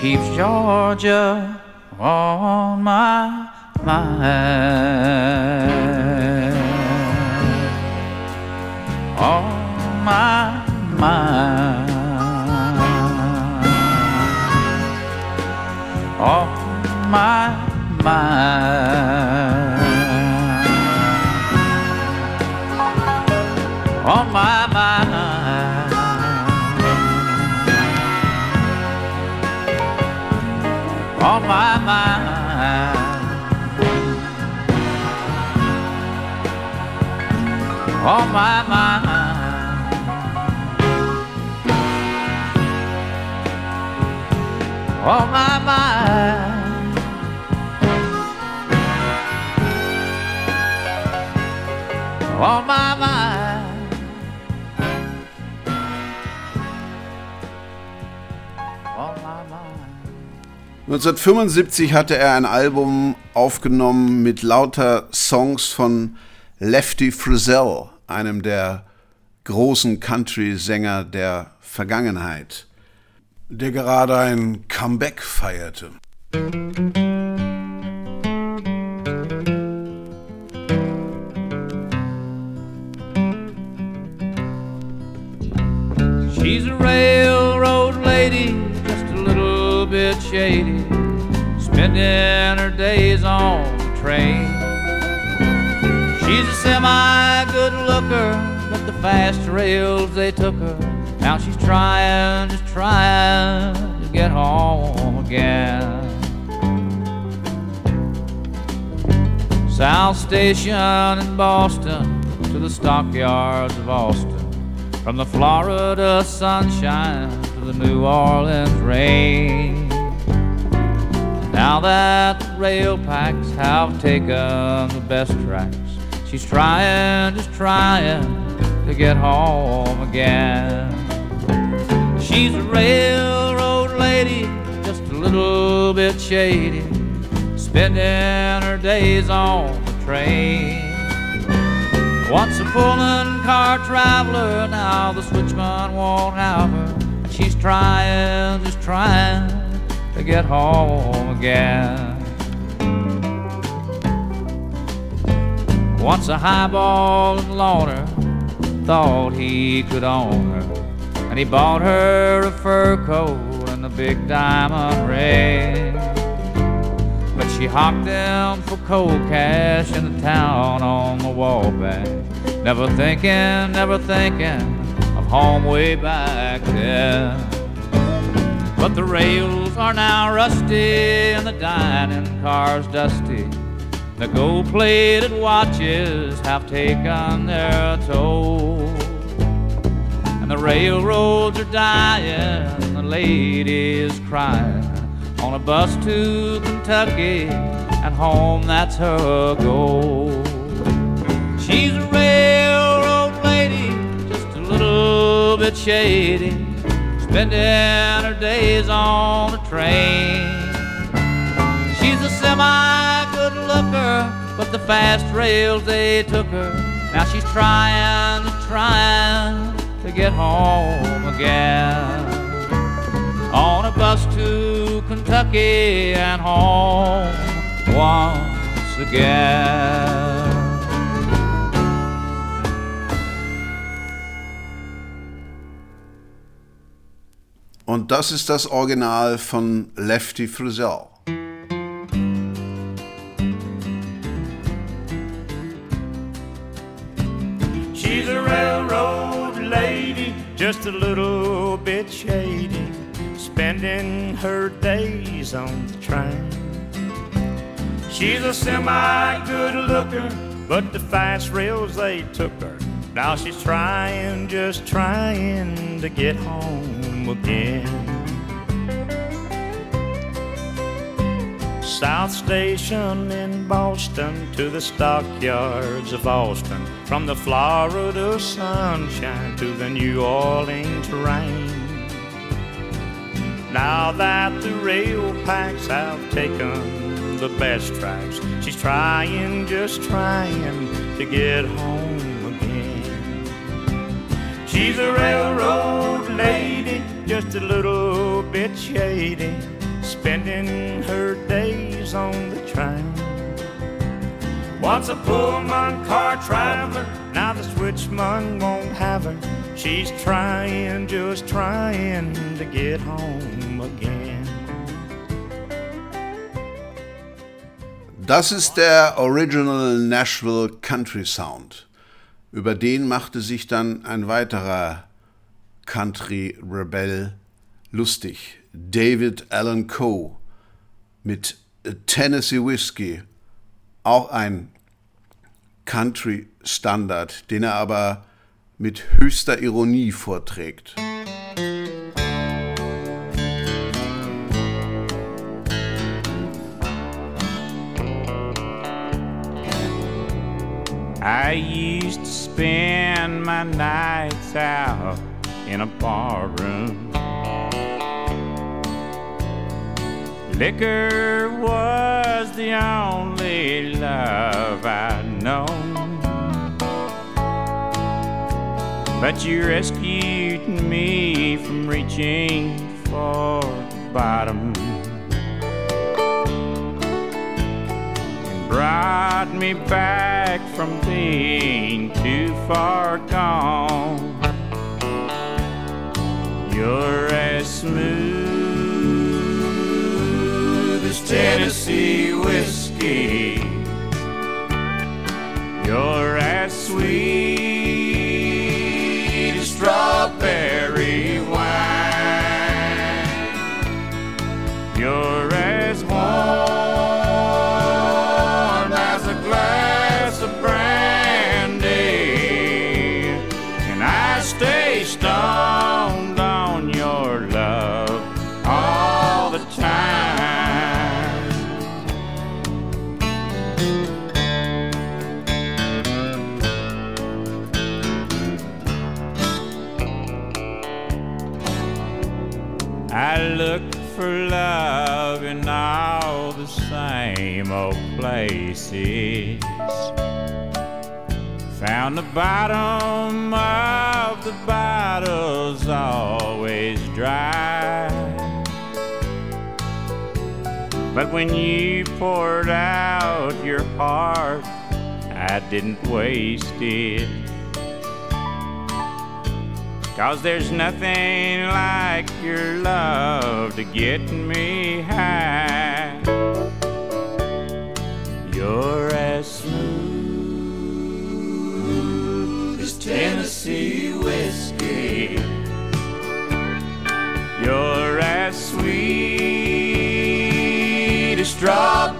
keeps Georgia on my mind. On my mind. On my mind. On my mind. On my mind. On my mind. On my mind. 1975 hatte er ein Album aufgenommen mit lauter Songs von Lefty Frizzell, einem der großen Country-Sänger der Vergangenheit, der gerade ein Comeback feierte. She's a railroad lady, just a little bit shady, spending her days on the train. She's a semi good looker, but the fast rails they took her. Now she's trying, just trying to get home again. South Station in Boston to the stockyards of Austin. From the Florida sunshine to the New Orleans rain. Now that rail packs have taken the best tracks, she's trying, just trying to get home again. She's a railroad lady, just a little bit shady, spending her days on the train. Once a Pullman car traveler, now the switchman won't have her. And she's trying, just trying to get home again. Once a highballing loner thought he could own her. And he bought her a fur coat and a big diamond ring. But she hocked him for cold cash in the town on the Wabash. Never thinking, never thinking of home way back then. But the rails are now rusty and the dining car's dusty. The gold plated watches have taken their toll. And the railroads are dying, the ladies crying on a bus to Kentucky and home, that's her goal. She's a railroad lady, just a little bit shady, spending her days on the train. She's a semi good looker, but the fast rails they took her. Now she's trying, trying to get home again on a bus to Kentucky and home once again. Und das ist das Original von Lefty Frizzell. Just a little bit shady, spending her days on the train. She's a semi good looker, but the fast rails they took her. Now she's trying, just trying to get home again. South Station in Boston to the stockyards of Austin. From the Florida sunshine to the New Orleans rain. Now that the rail packs have taken the best tracks, she's trying, just trying to get home again. She's a railroad lady, just a little bit shady spending her days on the train. Once a Pullman car traveler, now the switchman won't have her. She's trying, just trying to get home again. Das ist der Original Nashville Country Sound. Über den machte sich dann ein weiterer Country-Rebell lustig. David Allen Coe mit Tennessee Whiskey, auch ein Country-Standard, den er aber mit höchster Ironie vorträgt. I used to spend my nights out in a bar room Liquor was the only love I'd known. But you rescued me from reaching for the bottom. And brought me back from being too far gone. You're as smooth Tennessee whiskey. You're as sweet as strawberry Found the bottom of the bottle's always dry. But when you poured out your heart, I didn't waste it. Cause there's nothing like your love to get me high. You're as sweet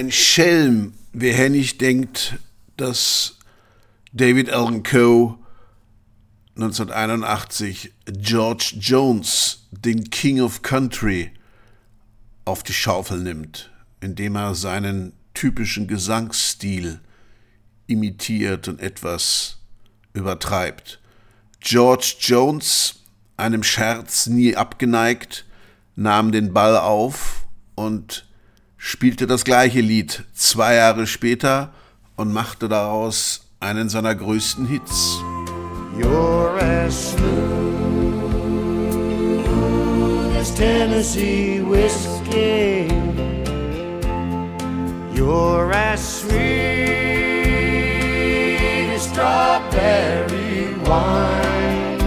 Ein Schelm, wer nicht denkt, dass David Allen Coe 1981 George Jones, den King of Country, auf die Schaufel nimmt, indem er seinen typischen Gesangsstil imitiert und etwas übertreibt. George Jones, einem Scherz nie abgeneigt, nahm den Ball auf und spielte das gleiche Lied zwei Jahre später und machte daraus einen seiner größten Hits. You're as smooth as Tennessee whiskey. You're as sweet as strawberry wine.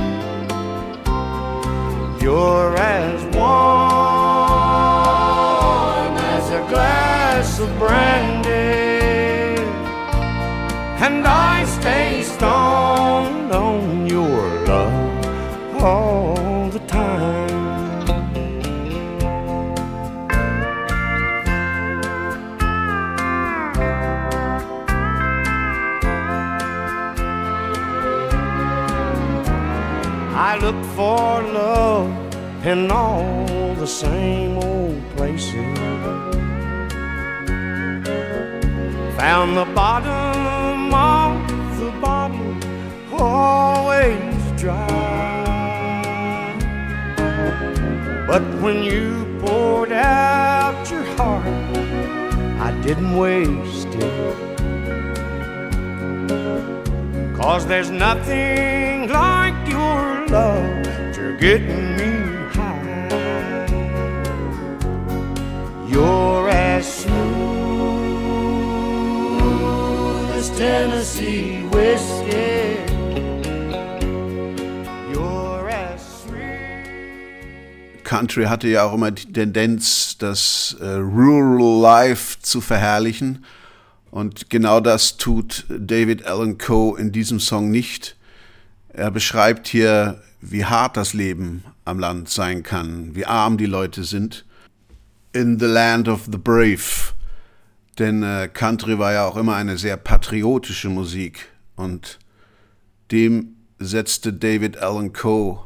You're as warm for love in all the same old places. Found the bottom of the bottle always dry. But when you poured out your heart, I didn't waste it. Cause there's nothing like your love to get me high. You're as smooth as Tennessee whiskey. Country hatte ja auch immer die Tendenz, das äh, Rural Life zu verherrlichen. Und genau das tut David Allen Coe in diesem Song nicht. Er beschreibt hier, wie hart das Leben am Land sein kann, wie arm die Leute sind. In the land of the brave. Denn äh, Country war ja auch immer eine sehr patriotische Musik und dem setzte David Allen Coe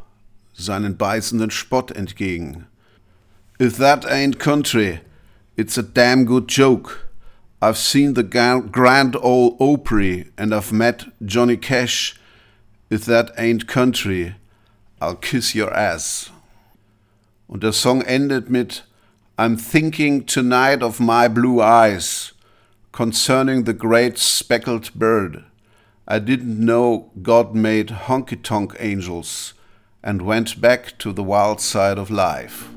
seinen beißenden Spott entgegen. If that ain't country, it's a damn good joke. I've seen the Grand Ole Opry and I've met Johnny Cash. If that ain't country, I'll kiss your ass. Und der Song endet mit I'm thinking tonight of my blue eyes concerning the great speckled bird. I didn't know God made honky tonk angels and went back to the wild side of life.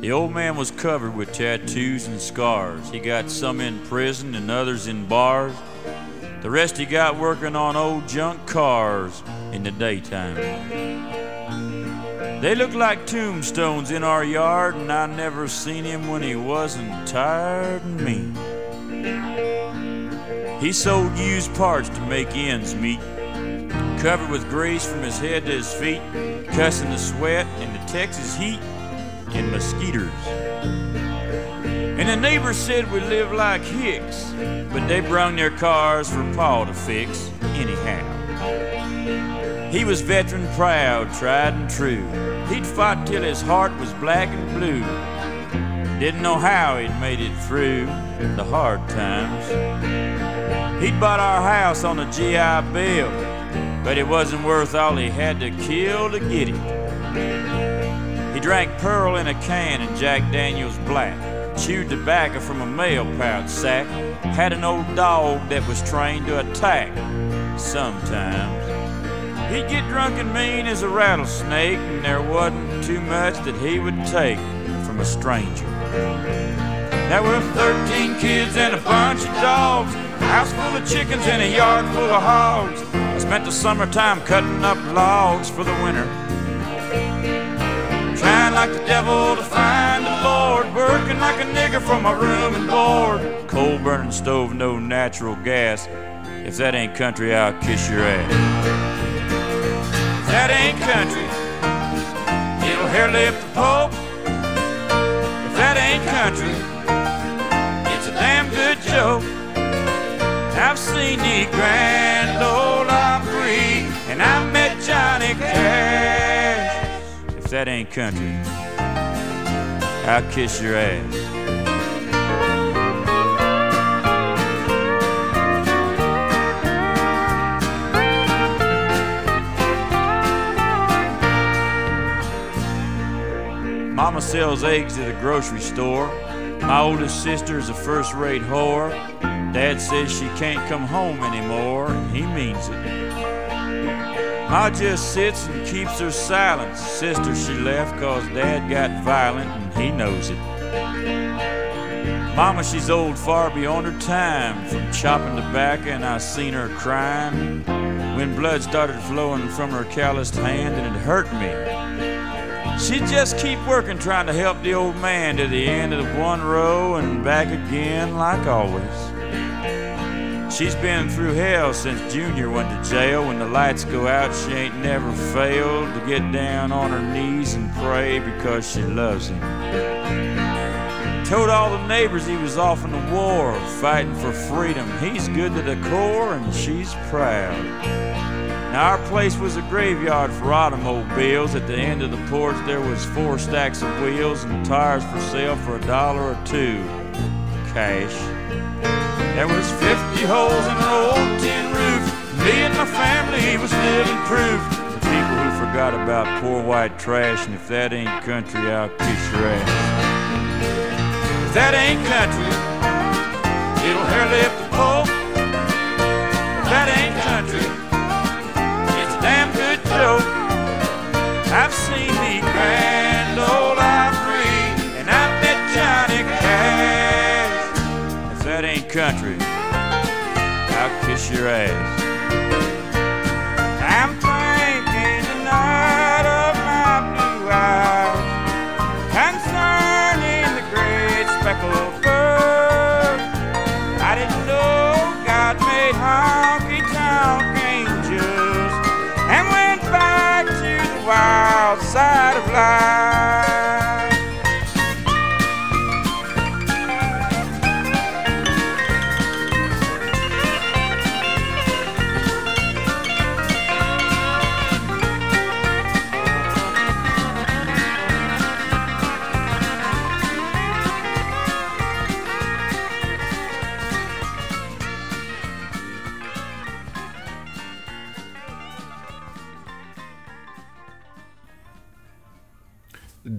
The old man was covered with tattoos and scars. He got some in prison and others in bars. The rest he got working on old junk cars in the daytime. They look like tombstones in our yard, and I never seen him when he wasn't tired and mean. He sold used parts to make ends meet, covered with grease from his head to his feet, cussing the sweat and the Texas heat and mosquitoes. And the neighbors said we live like hicks, but they brung their cars for Paul to fix anyhow. He was veteran proud, tried and true. He'd fought till his heart was black and blue. Didn't know how he'd made it through the hard times. He'd bought our house on a GI Bill, but it wasn't worth all he had to kill to get it. He drank Pearl in a can and Jack Daniels Black, chewed tobacco from a mail pouch sack, had an old dog that was trained to attack sometimes. He'd get drunk and mean as a rattlesnake, and there wasn't too much that he would take from a stranger. There were 13 kids and a bunch of dogs, a house full of chickens and a yard full of hogs. I spent the summertime cutting up logs for the winter. Like the devil to find the Lord, working like a nigger for my room and board. Coal burning stove, no natural gas. If that ain't country, I'll kiss your ass If that ain't country. It'll hair lift the Pope. If that ain't country, it's a damn good joke. I've seen the Grand Ole Opry, and I met Johnny Cash. That ain't country, I'll kiss your ass. Mama sells eggs at a grocery store. My oldest sister is a first rate whore. Dad says she can't come home anymore, he means it. Ma just sits and keeps her silence. Sister, she left cause dad got violent, and he knows it. Mama, she's old far beyond her time from chopping tobacco, and I seen her crying when blood started flowing from her calloused hand, and it hurt me. She'd just keep working trying to help the old man to the end of the one row and back again like always. She's been through hell since Junior went to jail. When the lights go out, she ain't never failed to get down on her knees and pray because she loves him. Told all the neighbors he was off in the war, fighting for freedom. He's good to the core and she's proud. Now our place was a graveyard for automobiles. At the end of the porch there was four stacks of wheels and tires for sale for a dollar or two. Cash. There was 50 holes in an old tin roof. Me and my family was living proof. The people who forgot about poor white trash, and if that ain't country, I'll kiss your ass. If that ain't country, it'll hair lift the Pope. If that ain't country, it's a damn good joke. Ass.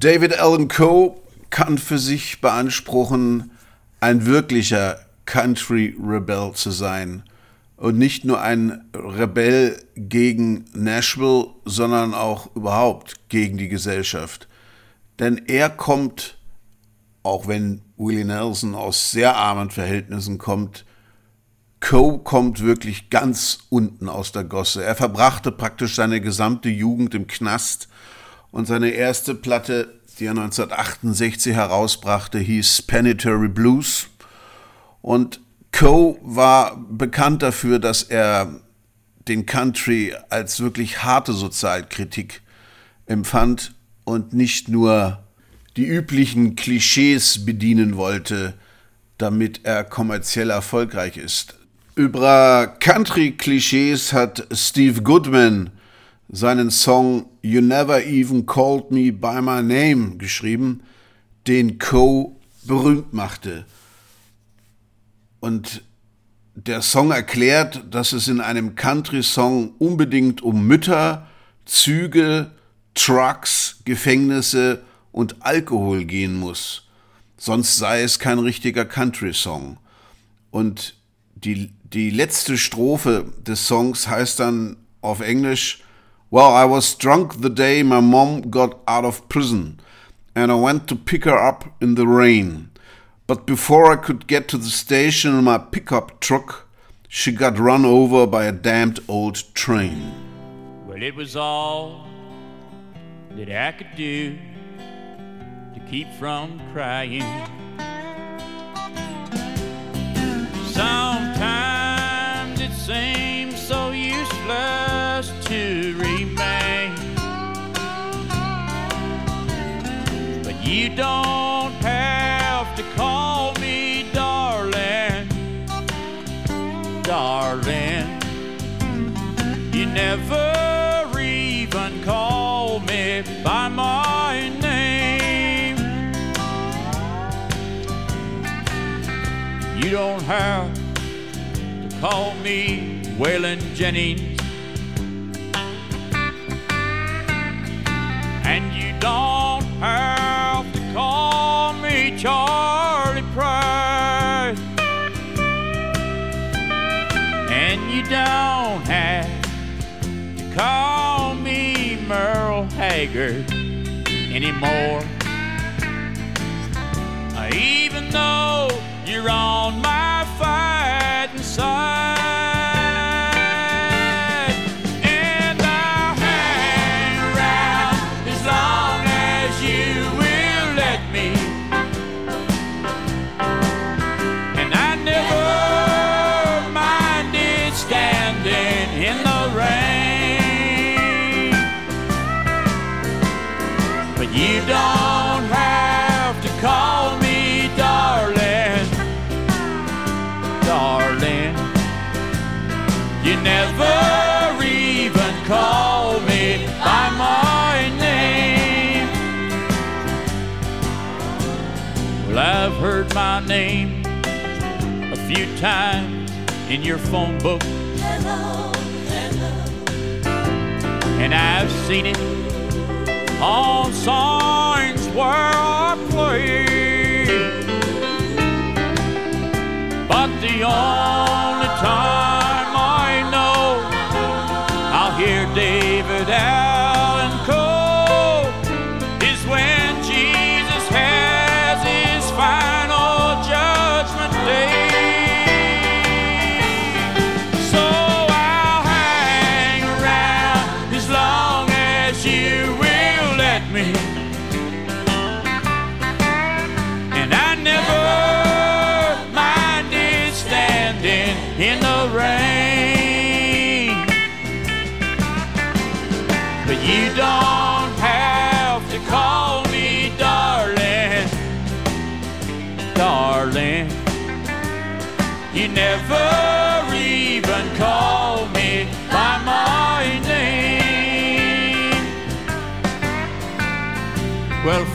David Allen Coe kann für sich beanspruchen, ein wirklicher Country Rebel zu sein. Und nicht nur ein Rebell gegen Nashville, sondern auch überhaupt gegen die Gesellschaft. Denn er kommt, auch wenn Willie Nelson aus sehr armen Verhältnissen kommt, Coe kommt wirklich ganz unten aus der Gosse. Er verbrachte praktisch seine gesamte Jugend im Knast und seine erste Platte, die er 1968 herausbrachte, hieß Planetary Blues. Und Coe war bekannt dafür, dass er den Country als wirklich harte Sozialkritik empfand und nicht nur die üblichen Klischees bedienen wollte, damit er kommerziell erfolgreich ist. Über Country-Klischees hat Steve Goodman seinen Song You Never Even Called Me By My Name geschrieben, den Coe berühmt machte. Und der Song erklärt, dass es in einem Country-Song unbedingt um Mütter, Züge, Trucks, Gefängnisse und Alkohol gehen muss. Sonst sei es kein richtiger Country-Song. Und die, die letzte Strophe des Songs heißt dann auf Englisch Well, I was drunk the day my mom got out of prison, and I went to pick her up in the rain. But before I could get to the station in my pickup truck, she got run over by a damned old train. Well, it was all that I could do to keep from crying. Sometimes never even call me by my name. You don't have to call me Waylon Jennings. And you don't have to call me Charley Pride. And you don't have call me Merle Haggard anymore. Uh, even though you're on my fighting side. Well, I've heard my name a few times in your phone book. And I've seen it on signs where I play. But the only time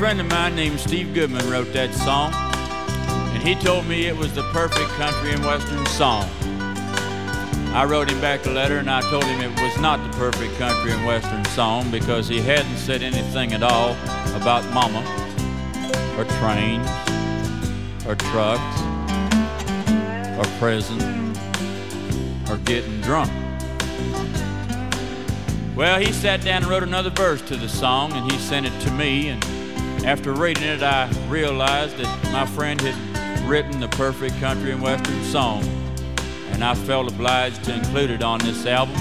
friend of mine named Steve Goodman wrote that song, and he told me it was the perfect country and western song. I wrote him back a letter and I told him it was not the perfect country and western song because he hadn't said anything at all about mama or trains or trucks or prison or getting drunk. Well, he sat down and wrote another verse to the song and he sent it to me. And after reading it, I realized that my friend had written the perfect country and western song. And I felt obliged to include it on this album.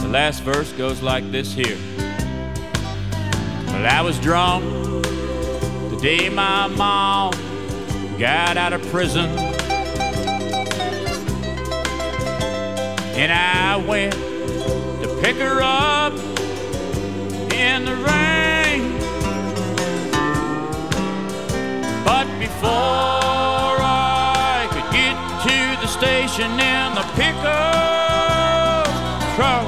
The last verse goes like this here. Well, I was drunk the day my mom got out of prison. And I went to pick her up in the rain. But before I could get to the station in the pickup truck,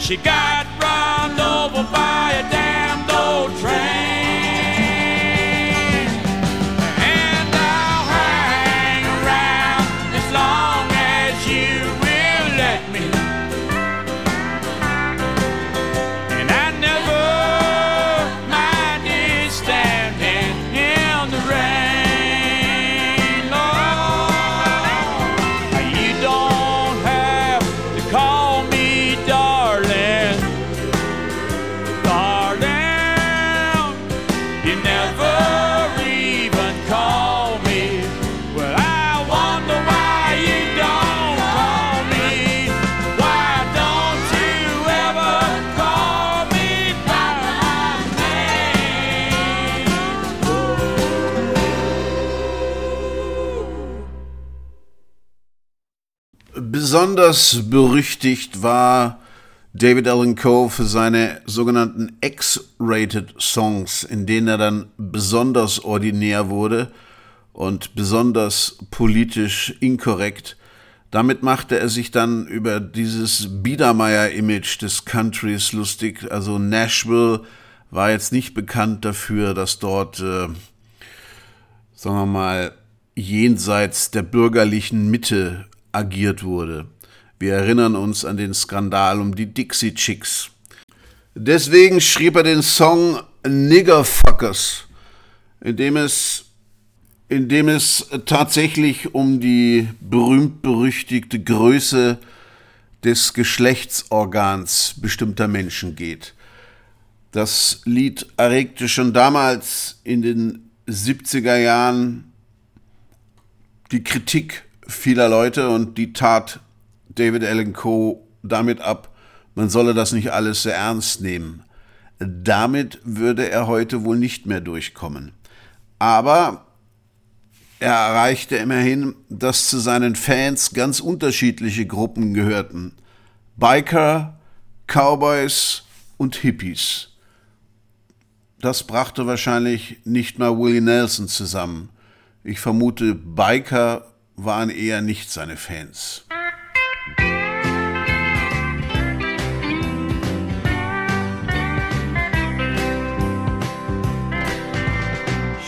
she got run over by a Besonders berüchtigt war David Allen Coe für seine sogenannten X-Rated Songs, in denen er dann besonders ordinär wurde und besonders politisch inkorrekt. Damit machte er sich dann über dieses Biedermeier-Image des Countries lustig. Also Nashville war jetzt nicht bekannt dafür, dass dort, äh, sagen wir mal, jenseits der bürgerlichen Mitte agiert wurde. Wir erinnern uns an den Skandal um die Dixie Chicks. Deswegen schrieb er den Song Niggerfuckers, in dem es, in dem es tatsächlich um die berühmt-berüchtigte Größe des Geschlechtsorgans bestimmter Menschen geht. Das Lied erregte schon damals in den 70er Jahren die Kritik vieler Leute und die tat David Allen Coe damit ab, man solle das nicht alles sehr ernst nehmen. Damit würde er heute wohl nicht mehr durchkommen. Aber er erreichte immerhin, dass zu seinen Fans ganz unterschiedliche Gruppen gehörten. Biker, Cowboys und Hippies. Das brachte wahrscheinlich nicht mal Willie Nelson zusammen. Ich vermute, Biker waren eher nicht seine Fans.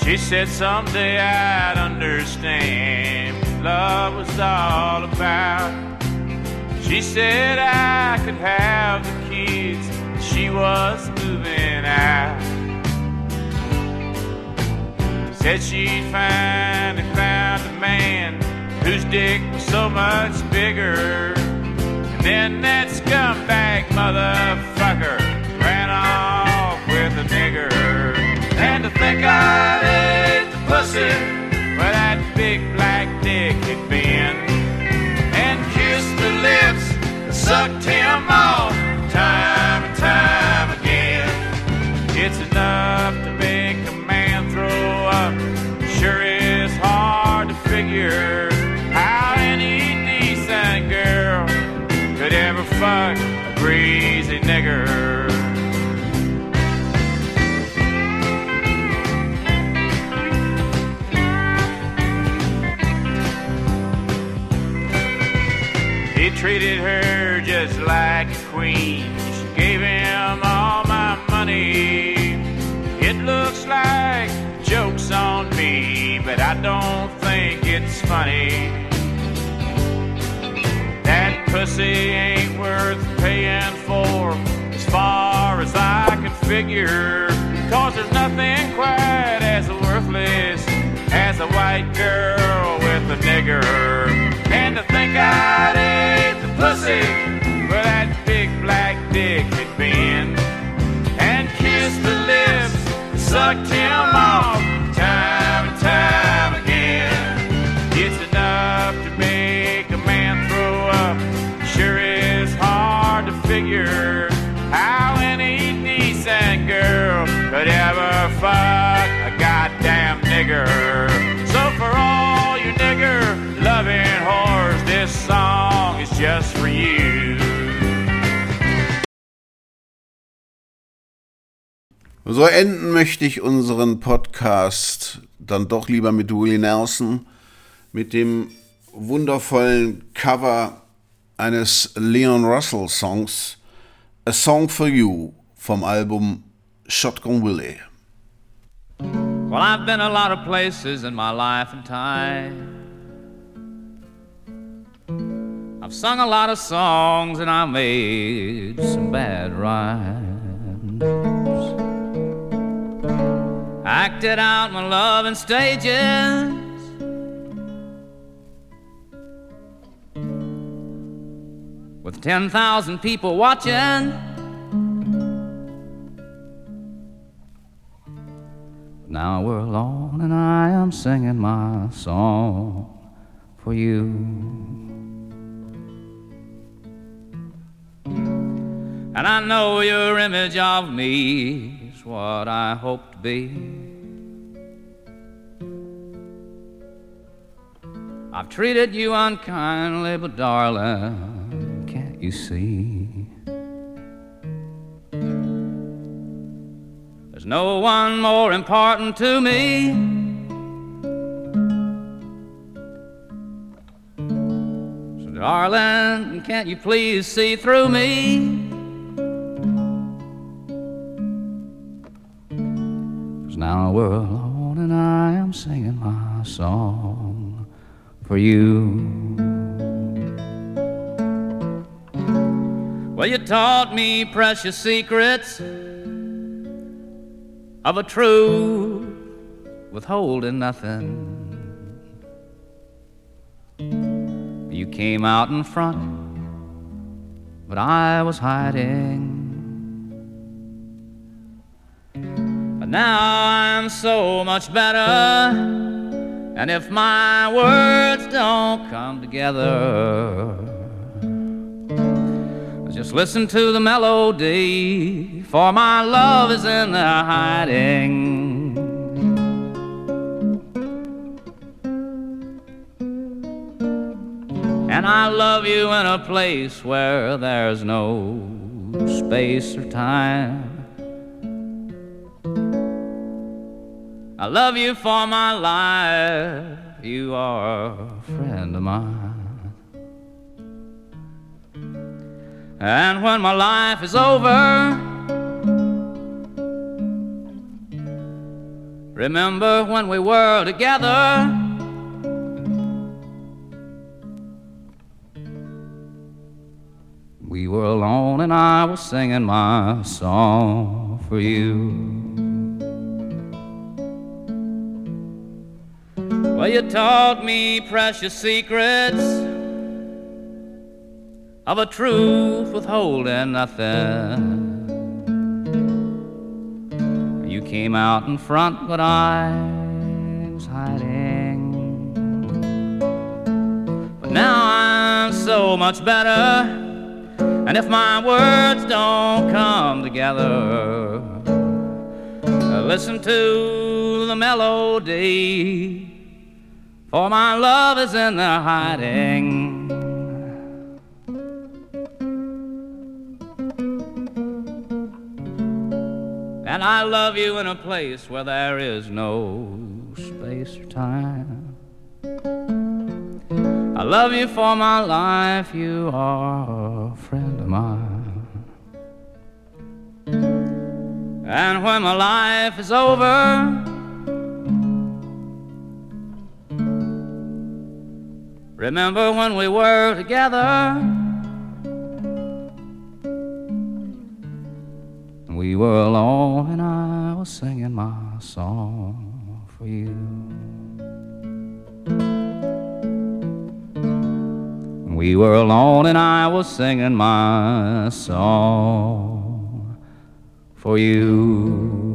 She said someday I'd understand what love was all about. She said I could have the kids. She was moving out. Said she'd finally found a man whose dick was so much bigger. And then that scumbag motherfucker ran off with a nigger. And to think I ate the pussy where that big black dick had been. And kissed the lips sucked him off treated her just like a queen. She gave him all my money. It looks like jokes on me, but I don't think it's funny. That pussy ain't worth paying for as far as I can figure. Cause there's nothing quite as worthless as a white girl with a nigger. And to think I'd pussy where that big black dick had been. And kissed the lips, sucked him off just for you. So enden möchte ich unseren Podcast dann doch lieber mit Willie Nelson, mit dem wundervollen Cover eines Leon Russell Songs, A Song for You vom Album Shotgun Willie. Well, I've been a lot of places in my life and time. I've sung a lot of songs and I made some bad rhymes. Acted out my love in stages. With 10,000 people watching. Now we're alone and I am singing my song for you. And I know your image of me is what I hope to be. I've treated you unkindly, but darling, can't you see? There's no one more important to me. Darling, can't you please see through me? Cause now we're alone and I am singing my song for you. Well, you taught me precious secrets of a truth withholding nothing. You came out in front, but I was hiding. But now I'm so much better, and if my words don't come together, just listen to the melody, for my love is in there hiding. And I love you in a place where there's no space or time. I love you for my life, you are a friend of mine. And when my life is over, remember when we were together. We were alone and I was singing my song for you. Well, you taught me precious secrets of a truth withholding nothing. You came out in front, but I was hiding. But now I'm so much better, and if my words don't come together, listen to the melody, for my love is in there hiding. And I love you in a place where there is no space or time. I love you for my life, you are a friend of mine. And when my life is over, remember when we were together. We were alone, and I was singing my song for you. We were alone, and I was singing my song for you.